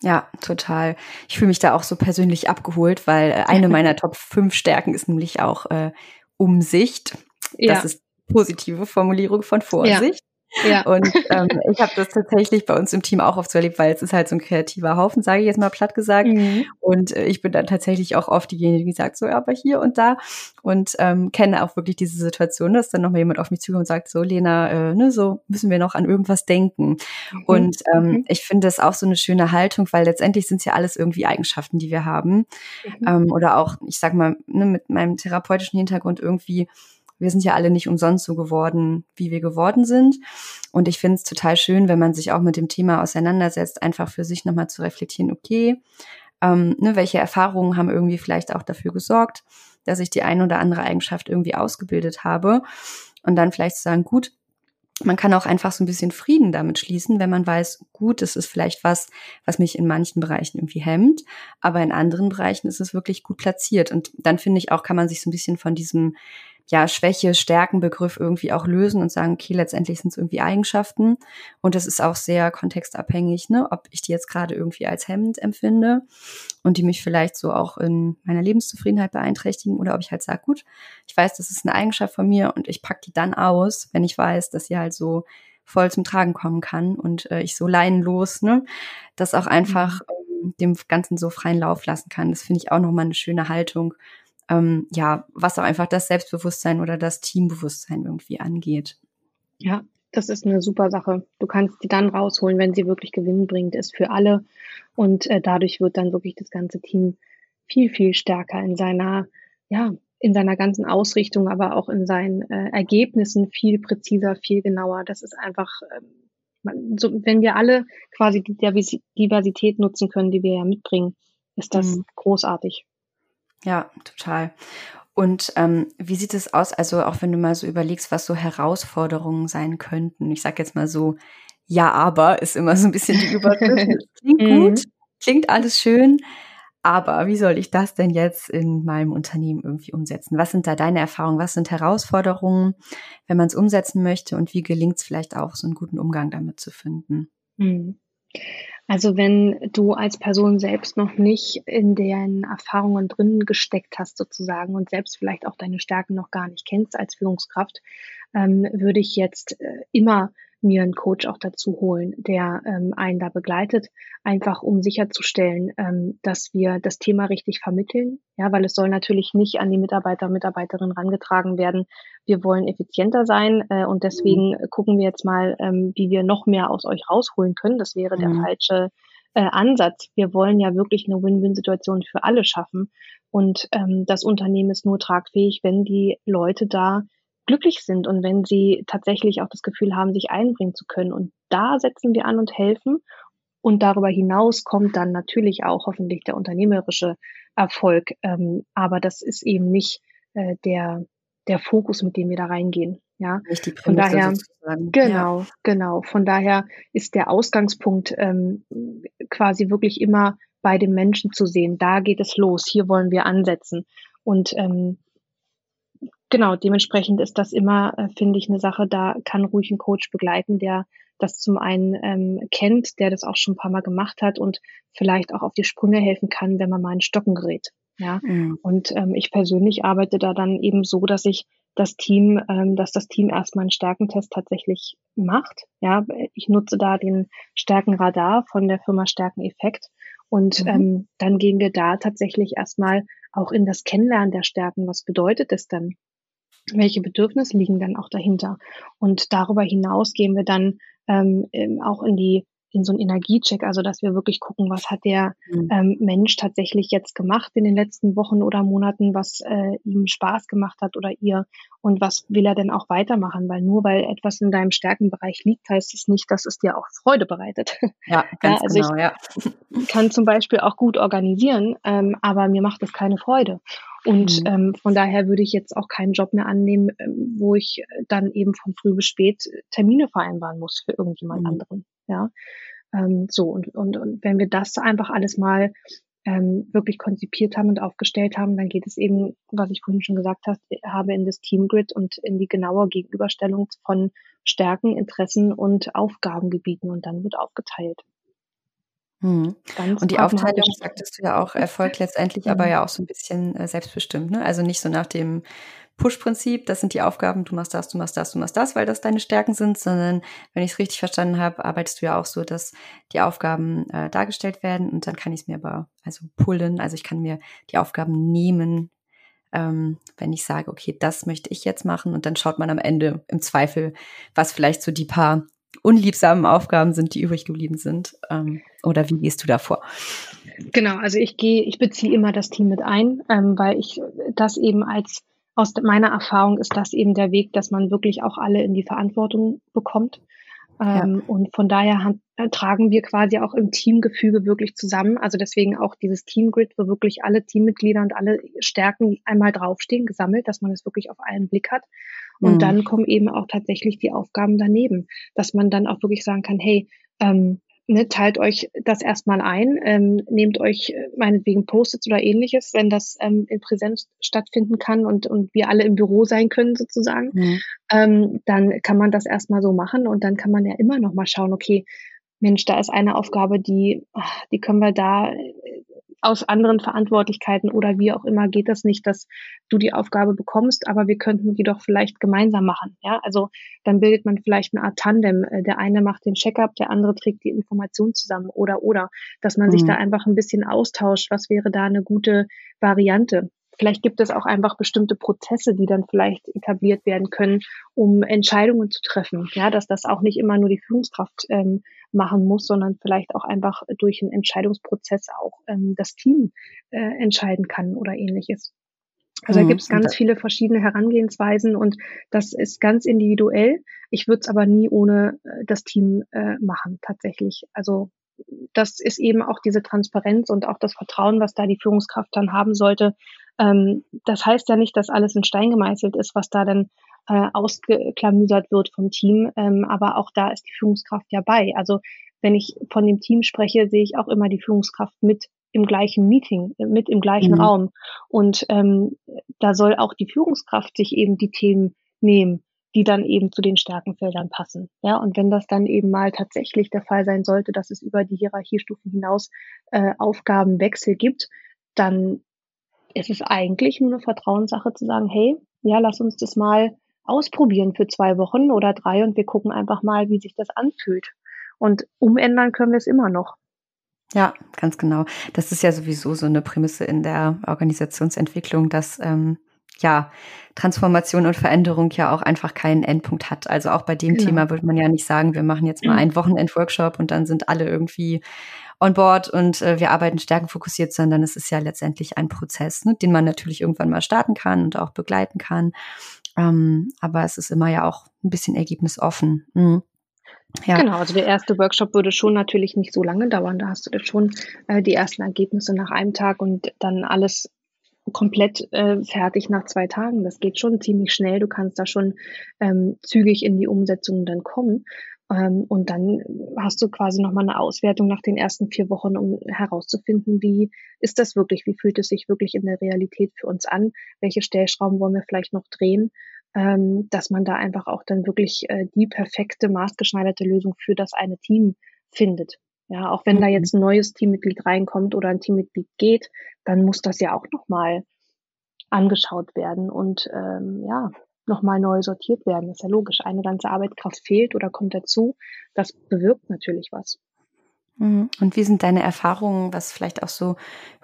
Ja, total. Ich fühle mich da auch so persönlich abgeholt, weil äh, eine meiner Top 5 Stärken ist nämlich auch äh, Umsicht. Das ja. ist positive Formulierung von Vorsicht. Ja. Und ähm, ich habe das tatsächlich bei uns im Team auch oft so erlebt, weil es ist halt so ein kreativer Haufen, sage ich jetzt mal platt gesagt. Mhm. Und äh, ich bin dann tatsächlich auch oft diejenige, die sagt so, ja, aber hier und da. Und ähm, kenne auch wirklich diese Situation, dass dann nochmal jemand auf mich zukommt und sagt, so, Lena, äh, ne, so müssen wir noch an irgendwas denken. Mhm. Und ähm, mhm. ich finde das auch so eine schöne Haltung, weil letztendlich sind es ja alles irgendwie Eigenschaften, die wir haben. Mhm. Ähm, oder auch, ich sag mal, ne, mit meinem therapeutischen Hintergrund irgendwie wir sind ja alle nicht umsonst so geworden, wie wir geworden sind. Und ich finde es total schön, wenn man sich auch mit dem Thema auseinandersetzt, einfach für sich nochmal zu reflektieren, okay, ähm, ne, welche Erfahrungen haben irgendwie vielleicht auch dafür gesorgt, dass ich die eine oder andere Eigenschaft irgendwie ausgebildet habe. Und dann vielleicht zu sagen, gut, man kann auch einfach so ein bisschen Frieden damit schließen, wenn man weiß, gut, es ist vielleicht was, was mich in manchen Bereichen irgendwie hemmt, aber in anderen Bereichen ist es wirklich gut platziert. Und dann finde ich auch, kann man sich so ein bisschen von diesem ja, Schwäche, Stärkenbegriff irgendwie auch lösen und sagen, okay, letztendlich sind es irgendwie Eigenschaften. Und das ist auch sehr kontextabhängig, ne, ob ich die jetzt gerade irgendwie als hemmend empfinde und die mich vielleicht so auch in meiner Lebenszufriedenheit beeinträchtigen oder ob ich halt sage, gut, ich weiß, das ist eine Eigenschaft von mir und ich pack die dann aus, wenn ich weiß, dass sie halt so voll zum Tragen kommen kann und äh, ich so leinenlos, ne, das auch einfach mhm. ähm, dem Ganzen so freien Lauf lassen kann. Das finde ich auch nochmal eine schöne Haltung ähm, ja, was auch einfach das Selbstbewusstsein oder das Teambewusstsein irgendwie angeht. Ja, das ist eine super Sache. Du kannst die dann rausholen, wenn sie wirklich gewinnbringend ist für alle. Und äh, dadurch wird dann wirklich das ganze Team viel, viel stärker in seiner, ja, in seiner ganzen Ausrichtung, aber auch in seinen äh, Ergebnissen viel präziser, viel genauer. Das ist einfach, äh, so, wenn wir alle quasi die Diversität nutzen können, die wir ja mitbringen, ist das mhm. großartig. Ja, total. Und ähm, wie sieht es aus, also auch wenn du mal so überlegst, was so Herausforderungen sein könnten? Ich sag jetzt mal so, ja, aber ist immer so ein bisschen die Überschrift. klingt mhm. gut, klingt alles schön, aber wie soll ich das denn jetzt in meinem Unternehmen irgendwie umsetzen? Was sind da deine Erfahrungen? Was sind Herausforderungen, wenn man es umsetzen möchte? Und wie gelingt es vielleicht auch, so einen guten Umgang damit zu finden? Mhm. Also wenn du als Person selbst noch nicht in den Erfahrungen drin gesteckt hast sozusagen und selbst vielleicht auch deine Stärken noch gar nicht kennst als Führungskraft, ähm, würde ich jetzt äh, immer mir einen Coach auch dazu holen, der ähm, einen da begleitet, einfach um sicherzustellen, ähm, dass wir das Thema richtig vermitteln. Ja, weil es soll natürlich nicht an die Mitarbeiter und Mitarbeiterinnen rangetragen werden. Wir wollen effizienter sein äh, und deswegen mhm. gucken wir jetzt mal, ähm, wie wir noch mehr aus euch rausholen können. Das wäre mhm. der falsche äh, Ansatz. Wir wollen ja wirklich eine Win-Win-Situation für alle schaffen. Und ähm, das Unternehmen ist nur tragfähig, wenn die Leute da glücklich sind und wenn sie tatsächlich auch das Gefühl haben, sich einbringen zu können. Und da setzen wir an und helfen. Und darüber hinaus kommt dann natürlich auch hoffentlich der unternehmerische Erfolg. Ähm, aber das ist eben nicht äh, der, der Fokus, mit dem wir da reingehen. Ja, nicht die von daher, genau, ja. genau. Von daher ist der Ausgangspunkt ähm, quasi wirklich immer bei dem Menschen zu sehen. Da geht es los. Hier wollen wir ansetzen. Und ähm, genau, dementsprechend ist das immer, äh, finde ich, eine Sache, da kann ruhig ein Coach begleiten, der das zum einen ähm, kennt, der das auch schon ein paar Mal gemacht hat und vielleicht auch auf die Sprünge helfen kann, wenn man mal in Stocken gerät. Ja, mhm. und ähm, ich persönlich arbeite da dann eben so, dass ich das Team, ähm, dass das Team erstmal einen Stärkentest tatsächlich macht. Ja, ich nutze da den Stärkenradar von der Firma Stärkeneffekt und mhm. ähm, dann gehen wir da tatsächlich erstmal auch in das Kennenlernen der Stärken. Was bedeutet es denn? Welche Bedürfnisse liegen dann auch dahinter. Und darüber hinaus gehen wir dann ähm, auch in die in so einen Energiecheck, also dass wir wirklich gucken, was hat der mhm. ähm, Mensch tatsächlich jetzt gemacht in den letzten Wochen oder Monaten, was äh, ihm Spaß gemacht hat oder ihr und was will er denn auch weitermachen, weil nur weil etwas in deinem Stärkenbereich liegt, heißt es nicht, dass es dir auch Freude bereitet. Ja, ganz ja, also genau, ja. Ich kann zum Beispiel auch gut organisieren, ähm, aber mir macht es keine Freude. Und mhm. ähm, von daher würde ich jetzt auch keinen Job mehr annehmen, ähm, wo ich dann eben von früh bis spät Termine vereinbaren muss für irgendjemand mhm. anderen. Ja, ähm, so und, und und wenn wir das einfach alles mal ähm, wirklich konzipiert haben und aufgestellt haben, dann geht es eben, was ich vorhin schon gesagt hast, habe, in das Teamgrid und in die genaue Gegenüberstellung von Stärken, Interessen und Aufgabengebieten und dann wird aufgeteilt. Mhm. und die Aufteilung, sagtest du ja auch, erfolgt letztendlich mhm. aber ja auch so ein bisschen äh, selbstbestimmt. Ne? Also nicht so nach dem Push-Prinzip, das sind die Aufgaben, du machst das, du machst das, du machst das, weil das deine Stärken sind, sondern wenn ich es richtig verstanden habe, arbeitest du ja auch so, dass die Aufgaben äh, dargestellt werden und dann kann ich es mir aber also pullen, also ich kann mir die Aufgaben nehmen, ähm, wenn ich sage, okay, das möchte ich jetzt machen und dann schaut man am Ende im Zweifel, was vielleicht so die paar unliebsamen Aufgaben sind, die übrig geblieben sind? Ähm, oder wie gehst du da vor? Genau, also ich gehe, ich beziehe immer das Team mit ein, ähm, weil ich das eben als aus meiner Erfahrung ist das eben der Weg, dass man wirklich auch alle in die Verantwortung bekommt. Ähm, ja. Und von daher hat, äh, tragen wir quasi auch im Teamgefüge wirklich zusammen. Also deswegen auch dieses Teamgrid, wo wirklich alle Teammitglieder und alle Stärken einmal draufstehen, gesammelt, dass man es wirklich auf einen Blick hat. Und mhm. dann kommen eben auch tatsächlich die Aufgaben daneben, dass man dann auch wirklich sagen kann, hey, ähm, ne, teilt euch das erstmal ein, ähm, nehmt euch meinetwegen Post-its oder ähnliches, wenn das ähm, in Präsenz stattfinden kann und, und wir alle im Büro sein können sozusagen, mhm. ähm, dann kann man das erstmal so machen und dann kann man ja immer noch mal schauen, okay, Mensch, da ist eine Aufgabe, die, die können wir da äh, aus anderen Verantwortlichkeiten oder wie auch immer geht das nicht, dass du die Aufgabe bekommst, aber wir könnten die doch vielleicht gemeinsam machen. Ja, also dann bildet man vielleicht eine Art Tandem. Äh, der eine macht den Checkup, der andere trägt die Information zusammen oder oder, dass man mhm. sich da einfach ein bisschen austauscht. Was wäre da eine gute Variante? Vielleicht gibt es auch einfach bestimmte Prozesse, die dann vielleicht etabliert werden können, um Entscheidungen zu treffen. Ja, dass das auch nicht immer nur die Führungskraft ähm, machen muss, sondern vielleicht auch einfach durch einen Entscheidungsprozess auch ähm, das Team äh, entscheiden kann oder ähnliches. Also da mhm. gibt es ganz viele verschiedene Herangehensweisen und das ist ganz individuell. Ich würde es aber nie ohne äh, das Team äh, machen, tatsächlich. Also das ist eben auch diese Transparenz und auch das Vertrauen, was da die Führungskraft dann haben sollte. Ähm, das heißt ja nicht, dass alles in Stein gemeißelt ist, was da dann äh, ausgeklamüsert wird vom Team. Ähm, aber auch da ist die Führungskraft ja bei. Also wenn ich von dem Team spreche, sehe ich auch immer die Führungskraft mit im gleichen Meeting, mit im gleichen mhm. Raum. Und ähm, da soll auch die Führungskraft sich eben die Themen nehmen, die dann eben zu den Stärkenfeldern passen. Ja, und wenn das dann eben mal tatsächlich der Fall sein sollte, dass es über die Hierarchiestufen hinaus äh, Aufgabenwechsel gibt, dann ist es eigentlich nur eine Vertrauenssache zu sagen, hey, ja, lass uns das mal ausprobieren für zwei Wochen oder drei und wir gucken einfach mal, wie sich das anfühlt. Und umändern können wir es immer noch. Ja, ganz genau. Das ist ja sowieso so eine Prämisse in der Organisationsentwicklung, dass ähm, ja Transformation und Veränderung ja auch einfach keinen Endpunkt hat. Also auch bei dem genau. Thema würde man ja nicht sagen, wir machen jetzt mal einen Wochenend-Workshop und dann sind alle irgendwie on board und äh, wir arbeiten stärkenfokussiert, sondern es ist ja letztendlich ein Prozess, ne, den man natürlich irgendwann mal starten kann und auch begleiten kann. Ähm, aber es ist immer ja auch ein bisschen ergebnisoffen. Mhm. Ja. Genau, also der erste Workshop würde schon natürlich nicht so lange dauern. Da hast du schon äh, die ersten Ergebnisse nach einem Tag und dann alles komplett äh, fertig nach zwei Tagen. Das geht schon ziemlich schnell. Du kannst da schon ähm, zügig in die Umsetzung dann kommen. Ähm, und dann hast du quasi nochmal eine Auswertung nach den ersten vier Wochen, um herauszufinden, wie ist das wirklich, wie fühlt es sich wirklich in der Realität für uns an, welche Stellschrauben wollen wir vielleicht noch drehen ähm, dass man da einfach auch dann wirklich äh, die perfekte, maßgeschneiderte Lösung für das eine Team findet. Ja, auch wenn mhm. da jetzt ein neues Teammitglied reinkommt oder ein Teammitglied geht, dann muss das ja auch nochmal angeschaut werden und ähm, ja, nochmal neu sortiert werden. Das ist ja logisch. Eine ganze Arbeitskraft fehlt oder kommt dazu. Das bewirkt natürlich was. Mhm. Und wie sind deine Erfahrungen, was vielleicht auch so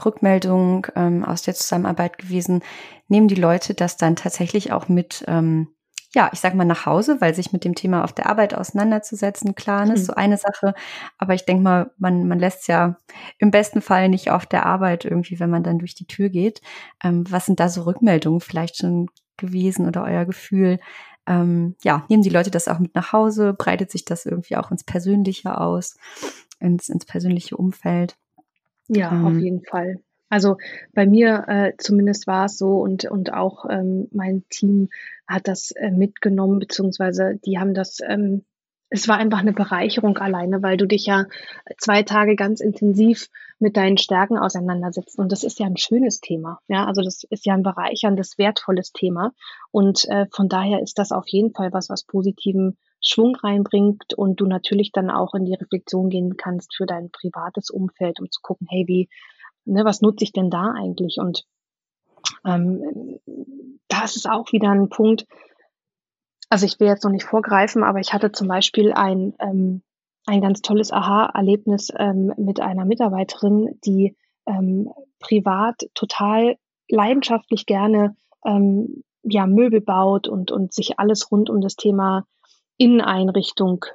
Rückmeldungen ähm, aus der Zusammenarbeit gewesen? Nehmen die Leute das dann tatsächlich auch mit, ähm, ja, ich sag mal nach Hause, weil sich mit dem Thema auf der Arbeit auseinanderzusetzen, klar, mhm. ist so eine Sache. Aber ich denke mal, man, man lässt ja im besten Fall nicht auf der Arbeit irgendwie, wenn man dann durch die Tür geht. Ähm, was sind da so Rückmeldungen vielleicht schon gewesen oder euer Gefühl? Ähm, ja, nehmen die Leute das auch mit nach Hause? Breitet sich das irgendwie auch ins Persönliche aus? ins, ins persönliche Umfeld. Ja, ähm, auf jeden Fall. Also bei mir äh, zumindest war es so und, und auch ähm, mein Team hat das äh, mitgenommen, beziehungsweise die haben das, ähm, es war einfach eine Bereicherung alleine, weil du dich ja zwei Tage ganz intensiv mit deinen Stärken auseinandersetzt. Und das ist ja ein schönes Thema. Ja, also das ist ja ein bereicherndes, wertvolles Thema. Und äh, von daher ist das auf jeden Fall was, was positiven Schwung reinbringt und du natürlich dann auch in die Reflexion gehen kannst für dein privates Umfeld, um zu gucken, hey, wie, ne, was nutze ich denn da eigentlich? Und ähm, da ist es auch wieder ein Punkt, also ich will jetzt noch nicht vorgreifen, aber ich hatte zum Beispiel ein, ähm, ein ganz tolles Aha-Erlebnis ähm, mit einer Mitarbeiterin, die ähm, privat total leidenschaftlich gerne ähm, ja, Möbel baut und, und sich alles rund um das Thema Inneneinrichtung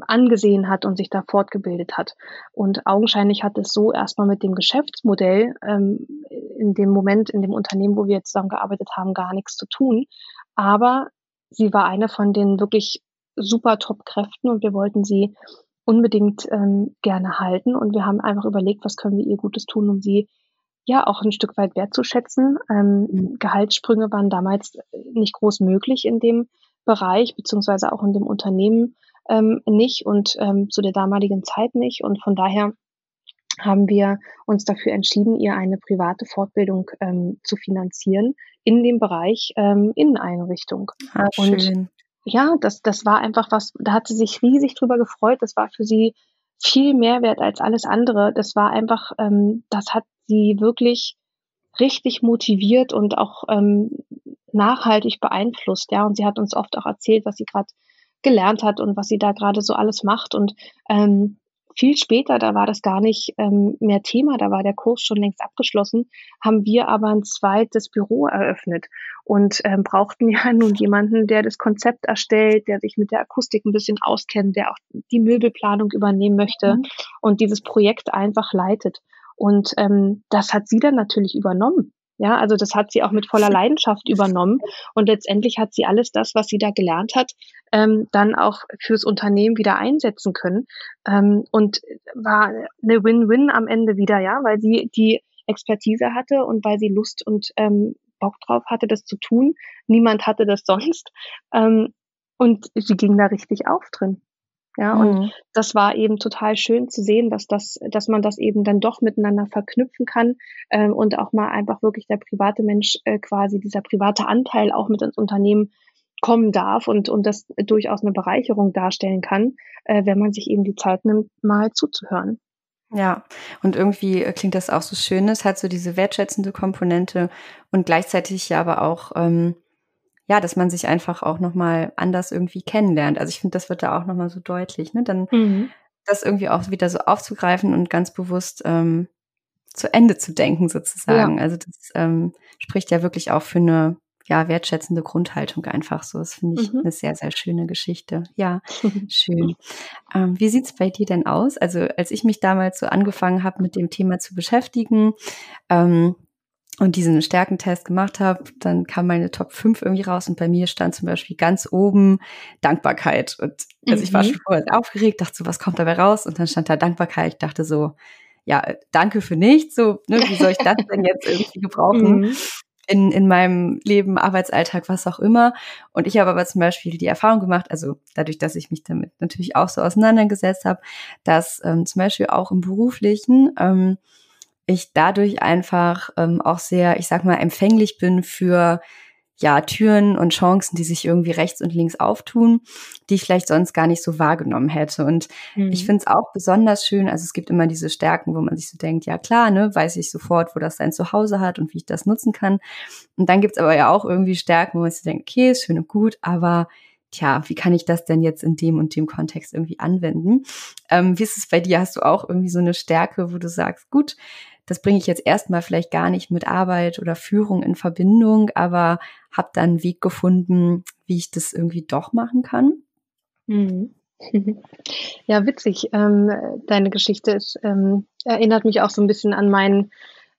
angesehen hat und sich da fortgebildet hat. Und augenscheinlich hat es so erstmal mit dem Geschäftsmodell ähm, in dem Moment, in dem Unternehmen, wo wir zusammengearbeitet haben, gar nichts zu tun. Aber sie war eine von den wirklich super Top-Kräften und wir wollten sie unbedingt ähm, gerne halten. Und wir haben einfach überlegt, was können wir ihr Gutes tun, um sie ja auch ein Stück weit wertzuschätzen. Ähm, mhm. Gehaltssprünge waren damals nicht groß möglich in dem Bereich, beziehungsweise auch in dem Unternehmen ähm, nicht und ähm, zu der damaligen Zeit nicht. Und von daher haben wir uns dafür entschieden, ihr eine private Fortbildung ähm, zu finanzieren in dem Bereich ähm, Inneneinrichtung. Ah, schön. Und ja, das, das war einfach was, da hat sie sich riesig drüber gefreut. Das war für sie viel mehr wert als alles andere. Das war einfach, ähm, das hat sie wirklich richtig motiviert und auch ähm, nachhaltig beeinflusst, ja. Und sie hat uns oft auch erzählt, was sie gerade gelernt hat und was sie da gerade so alles macht. Und ähm, viel später, da war das gar nicht ähm, mehr Thema, da war der Kurs schon längst abgeschlossen, haben wir aber ein zweites Büro eröffnet und ähm, brauchten ja nun jemanden, der das Konzept erstellt, der sich mit der Akustik ein bisschen auskennt, der auch die Möbelplanung übernehmen möchte mhm. und dieses Projekt einfach leitet. Und ähm, das hat sie dann natürlich übernommen. Ja, also das hat sie auch mit voller Leidenschaft übernommen und letztendlich hat sie alles das, was sie da gelernt hat, ähm, dann auch fürs Unternehmen wieder einsetzen können. Ähm, und war eine Win-Win am Ende wieder, ja, weil sie die Expertise hatte und weil sie Lust und ähm, Bock drauf hatte, das zu tun. Niemand hatte das sonst. Ähm, und sie ging da richtig auf drin. Ja, und mhm. das war eben total schön zu sehen, dass das, dass man das eben dann doch miteinander verknüpfen kann ähm, und auch mal einfach wirklich der private Mensch äh, quasi dieser private Anteil auch mit ins Unternehmen kommen darf und und das durchaus eine Bereicherung darstellen kann, äh, wenn man sich eben die Zeit nimmt, mal zuzuhören. Ja, und irgendwie klingt das auch so schön. Es hat so diese wertschätzende Komponente und gleichzeitig ja aber auch ähm, ja, dass man sich einfach auch nochmal anders irgendwie kennenlernt. Also ich finde, das wird da auch nochmal so deutlich, ne? Dann mhm. das irgendwie auch wieder so aufzugreifen und ganz bewusst ähm, zu Ende zu denken, sozusagen. Ja. Also das ähm, spricht ja wirklich auch für eine ja, wertschätzende Grundhaltung einfach so. Das finde ich mhm. eine sehr, sehr schöne Geschichte. Ja, schön. Ähm, wie sieht's bei dir denn aus? Also als ich mich damals so angefangen habe, mit dem Thema zu beschäftigen, ähm, und diesen Stärkentest gemacht habe, dann kam meine Top 5 irgendwie raus und bei mir stand zum Beispiel ganz oben Dankbarkeit. Und also mhm. ich war mhm. schon vorher aufgeregt, dachte so, was kommt dabei raus? Und dann stand da Dankbarkeit. Ich dachte so, ja, danke für nichts. So, ne, wie soll ich das denn jetzt irgendwie gebrauchen? Mhm. In, in meinem Leben, Arbeitsalltag, was auch immer. Und ich habe aber zum Beispiel die Erfahrung gemacht, also dadurch, dass ich mich damit natürlich auch so auseinandergesetzt habe, dass ähm, zum Beispiel auch im beruflichen ähm, ich dadurch einfach ähm, auch sehr, ich sag mal, empfänglich bin für ja, Türen und Chancen, die sich irgendwie rechts und links auftun, die ich vielleicht sonst gar nicht so wahrgenommen hätte. Und mhm. ich finde es auch besonders schön, also es gibt immer diese Stärken, wo man sich so denkt, ja klar, ne, weiß ich sofort, wo das sein Zuhause hat und wie ich das nutzen kann. Und dann gibt's aber ja auch irgendwie Stärken, wo man sich so denkt, okay, ist schön und gut, aber tja, wie kann ich das denn jetzt in dem und dem Kontext irgendwie anwenden? Ähm, wie ist es bei dir? Hast du auch irgendwie so eine Stärke, wo du sagst, gut, das bringe ich jetzt erstmal vielleicht gar nicht mit Arbeit oder Führung in Verbindung, aber habe dann einen Weg gefunden, wie ich das irgendwie doch machen kann. Mhm. Ja, witzig. Ähm, deine Geschichte ist, ähm, erinnert mich auch so ein bisschen an mein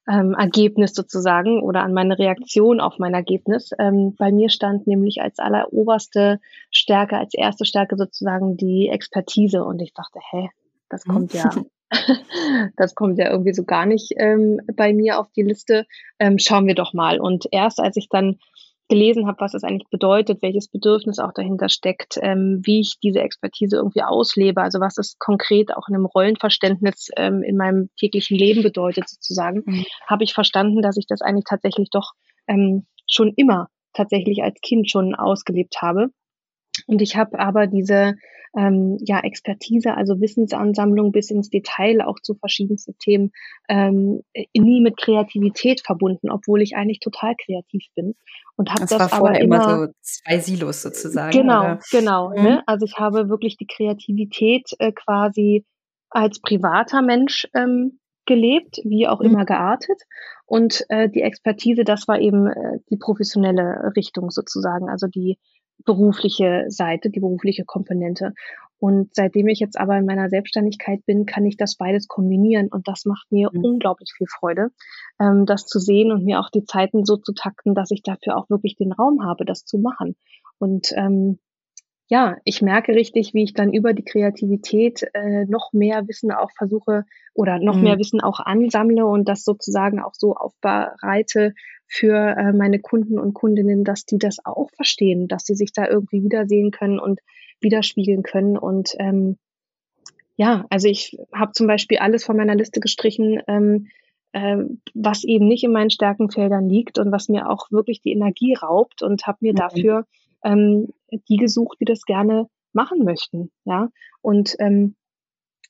ähm, Ergebnis sozusagen oder an meine Reaktion auf mein Ergebnis. Ähm, bei mir stand nämlich als alleroberste Stärke, als erste Stärke sozusagen die Expertise und ich dachte, hä, das mhm. kommt ja das kommt ja irgendwie so gar nicht ähm, bei mir auf die Liste. Ähm, schauen wir doch mal. Und erst als ich dann gelesen habe, was das eigentlich bedeutet, welches Bedürfnis auch dahinter steckt, ähm, wie ich diese Expertise irgendwie auslebe, also was es konkret auch in einem Rollenverständnis ähm, in meinem täglichen Leben bedeutet sozusagen, mhm. habe ich verstanden, dass ich das eigentlich tatsächlich doch ähm, schon immer tatsächlich als Kind schon ausgelebt habe. Und ich habe aber diese ähm, ja, Expertise, also Wissensansammlung bis ins Detail, auch zu verschiedensten Themen, ähm, nie mit Kreativität verbunden, obwohl ich eigentlich total kreativ bin. Und habe das, das war aber immer, immer so zwei Silos sozusagen. Genau, oder? genau. Mhm. Ne? Also ich habe wirklich die Kreativität äh, quasi als privater Mensch ähm, gelebt, wie auch mhm. immer geartet. Und äh, die Expertise, das war eben äh, die professionelle Richtung sozusagen, also die berufliche Seite, die berufliche Komponente. Und seitdem ich jetzt aber in meiner Selbstständigkeit bin, kann ich das beides kombinieren und das macht mir mhm. unglaublich viel Freude, ähm, das zu sehen und mir auch die Zeiten so zu takten, dass ich dafür auch wirklich den Raum habe, das zu machen. Und ähm, ja, ich merke richtig, wie ich dann über die Kreativität äh, noch mehr Wissen auch versuche oder noch mhm. mehr Wissen auch ansammle und das sozusagen auch so aufbereite für äh, meine Kunden und Kundinnen, dass die das auch verstehen, dass sie sich da irgendwie wiedersehen können und widerspiegeln können. Und ähm, ja, also ich habe zum Beispiel alles von meiner Liste gestrichen, ähm, äh, was eben nicht in meinen Stärkenfeldern liegt und was mir auch wirklich die Energie raubt und habe mir mhm. dafür ähm, die gesucht, die das gerne machen möchten. Ja, und ähm,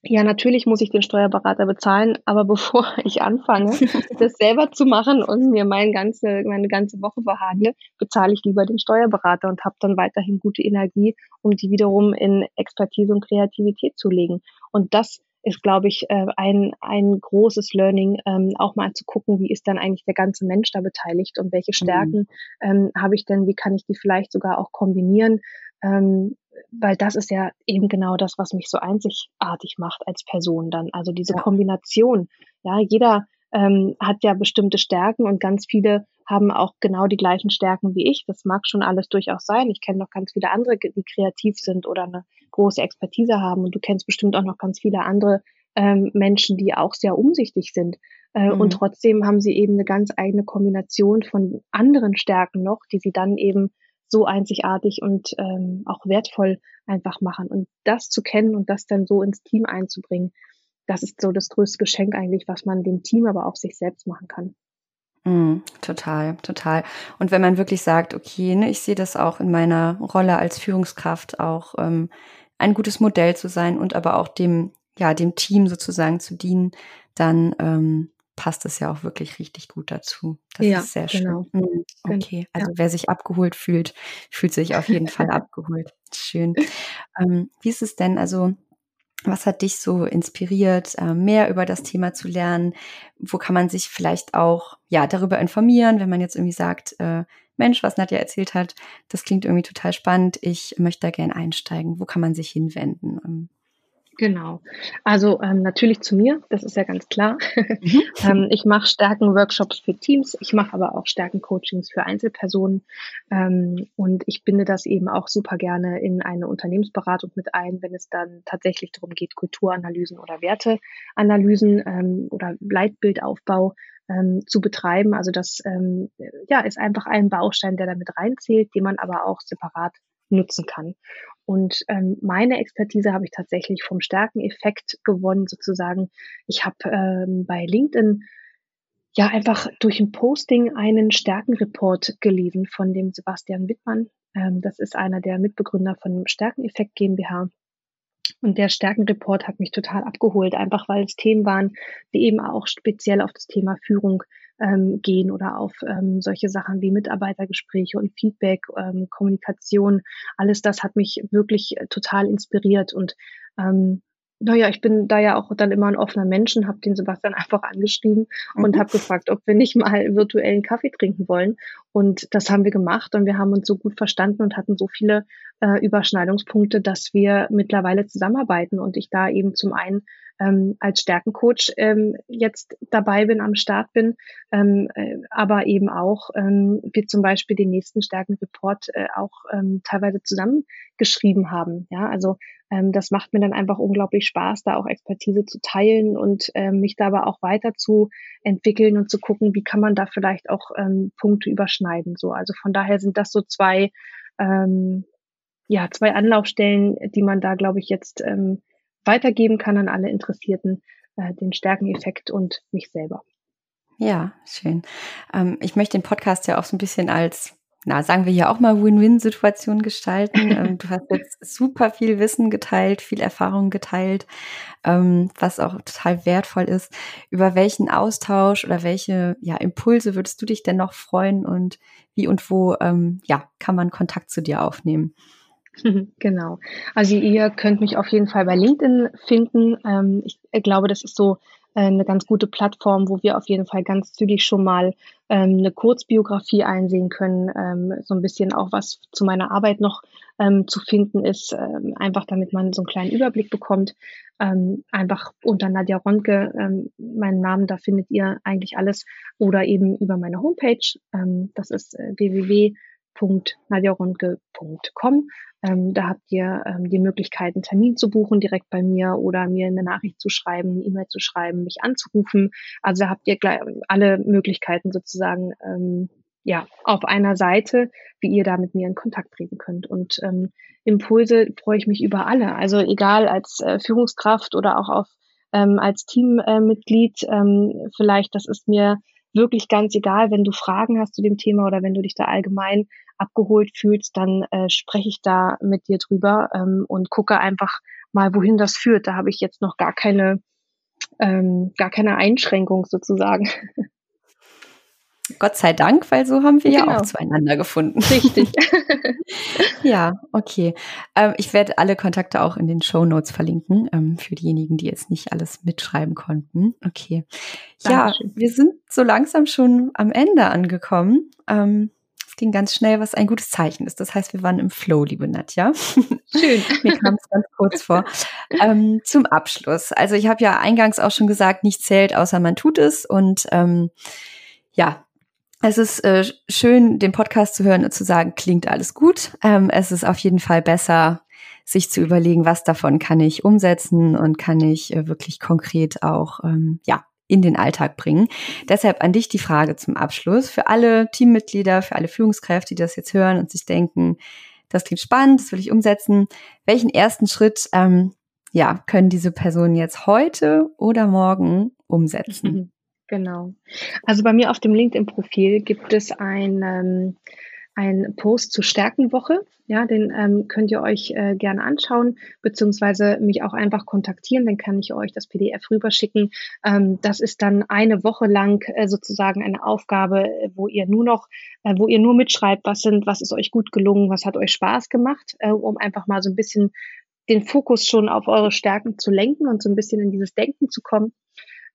ja, natürlich muss ich den Steuerberater bezahlen, aber bevor ich anfange, das selber zu machen und mir mein ganze, meine ganze Woche verhandle, bezahle ich lieber den Steuerberater und habe dann weiterhin gute Energie, um die wiederum in Expertise und Kreativität zu legen. Und das ist, glaube ich, äh, ein, ein großes Learning, ähm, auch mal zu gucken, wie ist dann eigentlich der ganze Mensch da beteiligt und welche mhm. Stärken mhm. ähm, habe ich denn, wie kann ich die vielleicht sogar auch kombinieren, ähm, weil das ist ja eben genau das, was mich so einzigartig macht als Person dann. Also diese ja. Kombination. Ja, jeder ähm, hat ja bestimmte Stärken und ganz viele haben auch genau die gleichen Stärken wie ich. Das mag schon alles durchaus sein. Ich kenne noch ganz viele andere, die kreativ sind oder eine große Expertise haben. Und du kennst bestimmt auch noch ganz viele andere ähm, Menschen, die auch sehr umsichtig sind. Äh, mhm. Und trotzdem haben sie eben eine ganz eigene Kombination von anderen Stärken noch, die sie dann eben so einzigartig und ähm, auch wertvoll einfach machen. Und das zu kennen und das dann so ins Team einzubringen, das ist so das größte Geschenk eigentlich, was man dem Team, aber auch sich selbst machen kann. Mm, total, total. Und wenn man wirklich sagt, okay, ne, ich sehe das auch in meiner Rolle als Führungskraft auch ähm, ein gutes Modell zu sein und aber auch dem, ja, dem Team sozusagen zu dienen, dann ähm, passt es ja auch wirklich richtig gut dazu. Das ja, ist sehr schön. Genau. Mhm, okay, also ja. wer sich abgeholt fühlt, fühlt sich auf jeden Fall abgeholt. Schön. Ähm, wie ist es denn, also was hat dich so inspiriert, äh, mehr über das Thema zu lernen? Wo kann man sich vielleicht auch ja darüber informieren, wenn man jetzt irgendwie sagt, äh, Mensch, was Nadja erzählt hat, das klingt irgendwie total spannend. Ich möchte da gerne einsteigen. Wo kann man sich hinwenden? Genau. Also ähm, natürlich zu mir, das ist ja ganz klar. Mhm. ähm, ich mache Stärken-Workshops für Teams, ich mache aber auch Stärken-Coachings für Einzelpersonen ähm, und ich binde das eben auch super gerne in eine Unternehmensberatung mit ein, wenn es dann tatsächlich darum geht, Kulturanalysen oder Werteanalysen ähm, oder Leitbildaufbau ähm, zu betreiben. Also das ähm, ja, ist einfach ein Baustein, der damit reinzählt, den man aber auch separat nutzen kann. Und ähm, meine Expertise habe ich tatsächlich vom Stärkeneffekt gewonnen, sozusagen. Ich habe ähm, bei LinkedIn ja einfach durch ein Posting einen Stärkenreport gelesen von dem Sebastian Wittmann. Ähm, das ist einer der Mitbegründer von Stärkeneffekt GmbH. Und der Stärkenreport hat mich total abgeholt, einfach weil es Themen waren, die eben auch speziell auf das Thema Führung ähm, gehen oder auf ähm, solche Sachen wie Mitarbeitergespräche und Feedback, ähm, Kommunikation. Alles das hat mich wirklich äh, total inspiriert und ähm, naja, ich bin da ja auch dann immer ein offener Mensch und habe den Sebastian einfach angeschrieben und mhm. habe gefragt, ob wir nicht mal virtuellen Kaffee trinken wollen. Und das haben wir gemacht und wir haben uns so gut verstanden und hatten so viele äh, Überschneidungspunkte, dass wir mittlerweile zusammenarbeiten und ich da eben zum einen ähm, als Stärkencoach ähm, jetzt dabei bin, am Start bin, ähm, äh, aber eben auch ähm, wir zum Beispiel den nächsten Stärkenreport äh, auch ähm, teilweise zusammengeschrieben haben. Ja, also ähm, das macht mir dann einfach unglaublich Spaß, da auch Expertise zu teilen und ähm, mich da aber auch weiter zu entwickeln und zu gucken, wie kann man da vielleicht auch ähm, Punkte überschneiden. So, also von daher sind das so zwei ähm, ja, zwei Anlaufstellen, die man da, glaube ich, jetzt ähm, weitergeben kann an alle Interessierten, äh, den Stärkeneffekt und mich selber. Ja, schön. Ähm, ich möchte den Podcast ja auch so ein bisschen als, na, sagen wir ja auch mal Win-Win-Situation gestalten. ähm, du hast jetzt super viel Wissen geteilt, viel Erfahrung geteilt, ähm, was auch total wertvoll ist. Über welchen Austausch oder welche ja, Impulse würdest du dich denn noch freuen und wie und wo ähm, ja, kann man Kontakt zu dir aufnehmen? Genau. Also ihr könnt mich auf jeden Fall bei LinkedIn finden. Ich glaube, das ist so äh, eine ganz gute Plattform, wo wir auf jeden Fall ganz zügig schon mal ähm, eine Kurzbiografie einsehen können, ähm, so ein bisschen auch was zu meiner Arbeit noch zu finden ist, einfach damit man so einen kleinen Überblick bekommt. einfach unter Nadja Ronke, meinen Namen, da findet ihr eigentlich alles oder eben über meine Homepage. das ist äh, www www.nadjaronke.com. Ähm, da habt ihr ähm, die Möglichkeit, einen Termin zu buchen direkt bei mir oder mir eine Nachricht zu schreiben, eine E-Mail zu schreiben, mich anzurufen. Also da habt ihr gleich alle Möglichkeiten sozusagen ähm, ja auf einer Seite, wie ihr da mit mir in Kontakt treten könnt. Und ähm, Impulse freue ich mich über alle. Also egal als äh, Führungskraft oder auch auf ähm, als Teammitglied, äh, ähm, vielleicht, das ist mir wirklich ganz egal, wenn du Fragen hast zu dem Thema oder wenn du dich da allgemein abgeholt fühlst, dann äh, spreche ich da mit dir drüber ähm, und gucke einfach mal, wohin das führt. Da habe ich jetzt noch gar keine, ähm, gar keine Einschränkung sozusagen. Gott sei Dank, weil so haben wir genau. ja auch zueinander gefunden. Richtig. ja, okay. Ähm, ich werde alle Kontakte auch in den Show Notes verlinken, ähm, für diejenigen, die jetzt nicht alles mitschreiben konnten. Okay. Dankeschön. Ja, wir sind so langsam schon am Ende angekommen. Ähm, ging ganz schnell, was ein gutes Zeichen ist. Das heißt, wir waren im Flow, liebe Nadja. Schön. Mir kam es ganz kurz vor. Ähm, zum Abschluss. Also ich habe ja eingangs auch schon gesagt, nicht zählt, außer man tut es. Und ähm, ja, es ist äh, schön, den Podcast zu hören und zu sagen, klingt alles gut. Ähm, es ist auf jeden Fall besser, sich zu überlegen, was davon kann ich umsetzen und kann ich äh, wirklich konkret auch ähm, ja in den Alltag bringen. Deshalb an dich die Frage zum Abschluss für alle Teammitglieder, für alle Führungskräfte, die das jetzt hören und sich denken, das klingt spannend, das will ich umsetzen. Welchen ersten Schritt ähm, ja können diese Personen jetzt heute oder morgen umsetzen? Genau. Also bei mir auf dem LinkedIn-Profil gibt es ein, ähm, ein Post zur Stärkenwoche. Ja, den ähm, könnt ihr euch äh, gerne anschauen, beziehungsweise mich auch einfach kontaktieren. Dann kann ich euch das PDF rüberschicken. Ähm, das ist dann eine Woche lang äh, sozusagen eine Aufgabe, wo ihr nur noch, äh, wo ihr nur mitschreibt, was sind, was ist euch gut gelungen, was hat euch Spaß gemacht, äh, um einfach mal so ein bisschen den Fokus schon auf eure Stärken zu lenken und so ein bisschen in dieses Denken zu kommen.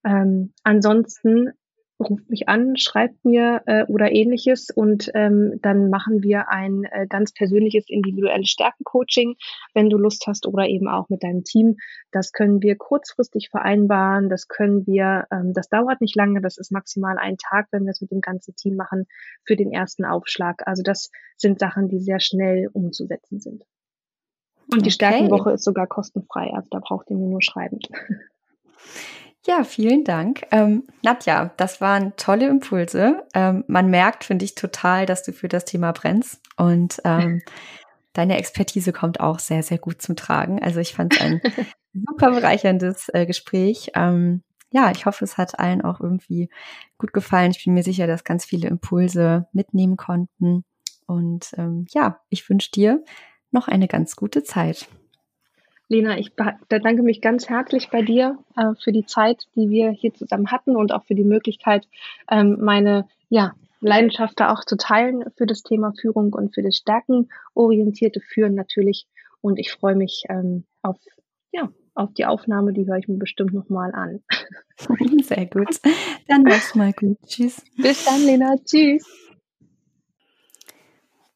Ähm, ansonsten ruft mich an, schreibt mir äh, oder ähnliches und ähm, dann machen wir ein äh, ganz persönliches individuelles Stärkencoaching, wenn du Lust hast oder eben auch mit deinem Team. Das können wir kurzfristig vereinbaren, das können wir, ähm, das dauert nicht lange, das ist maximal ein Tag, wenn wir es mit dem ganzen Team machen für den ersten Aufschlag. Also das sind Sachen, die sehr schnell umzusetzen sind. Und die okay. Stärkenwoche ist sogar kostenfrei, also da braucht ihr mir nur schreiben. Ja, vielen Dank. Ähm, Nadja, das waren tolle Impulse. Ähm, man merkt, finde ich, total, dass du für das Thema brennst. Und ähm, deine Expertise kommt auch sehr, sehr gut zum Tragen. Also ich fand es ein super bereicherndes äh, Gespräch. Ähm, ja, ich hoffe, es hat allen auch irgendwie gut gefallen. Ich bin mir sicher, dass ganz viele Impulse mitnehmen konnten. Und ähm, ja, ich wünsche dir noch eine ganz gute Zeit. Lena, ich bedanke mich ganz herzlich bei dir äh, für die Zeit, die wir hier zusammen hatten und auch für die Möglichkeit, ähm, meine ja, Leidenschaft da auch zu teilen für das Thema Führung und für das stärkenorientierte Führen natürlich. Und ich freue mich ähm, auf, ja, auf die Aufnahme, die höre ich mir bestimmt nochmal an. Sehr gut. Dann mach's mal gut. Tschüss. Bis dann, Lena. Tschüss.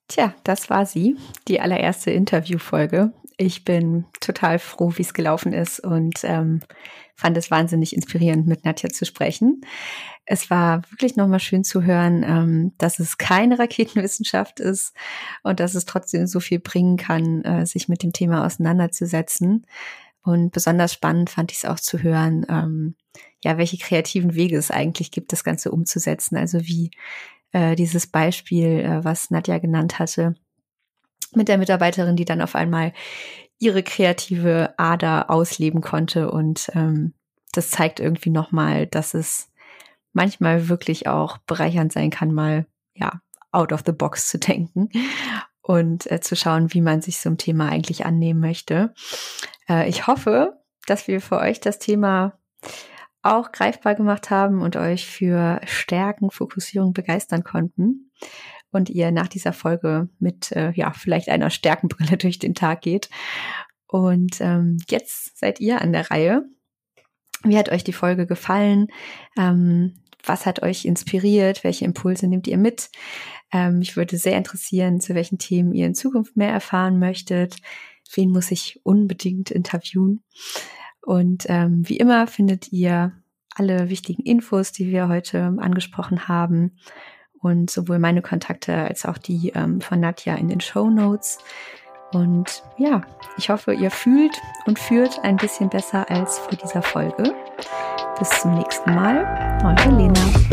Tja, das war sie, die allererste Interviewfolge ich bin total froh, wie es gelaufen ist und ähm, fand es wahnsinnig inspirierend, mit Nadja zu sprechen. Es war wirklich nochmal schön zu hören, ähm, dass es keine Raketenwissenschaft ist und dass es trotzdem so viel bringen kann, äh, sich mit dem Thema auseinanderzusetzen. Und besonders spannend fand ich es auch zu hören, ähm, ja, welche kreativen Wege es eigentlich gibt, das Ganze umzusetzen. Also wie äh, dieses Beispiel, äh, was Nadja genannt hatte, mit der Mitarbeiterin, die dann auf einmal ihre kreative Ader ausleben konnte. Und ähm, das zeigt irgendwie nochmal, dass es manchmal wirklich auch bereichernd sein kann, mal ja out of the box zu denken und äh, zu schauen, wie man sich so ein Thema eigentlich annehmen möchte. Äh, ich hoffe, dass wir für euch das Thema auch greifbar gemacht haben und euch für Stärken, Fokussierung begeistern konnten und ihr nach dieser Folge mit äh, ja vielleicht einer Stärkenbrille durch den Tag geht. Und ähm, jetzt seid ihr an der Reihe. Wie hat euch die Folge gefallen? Ähm, was hat euch inspiriert? Welche Impulse nehmt ihr mit? Ähm, mich würde sehr interessieren, zu welchen Themen ihr in Zukunft mehr erfahren möchtet. Wen muss ich unbedingt interviewen? Und ähm, wie immer findet ihr alle wichtigen Infos, die wir heute angesprochen haben, und sowohl meine Kontakte als auch die ähm, von Nadja in den Show Notes. Und ja, ich hoffe, ihr fühlt und führt ein bisschen besser als vor dieser Folge. Bis zum nächsten Mal. Eure Lena.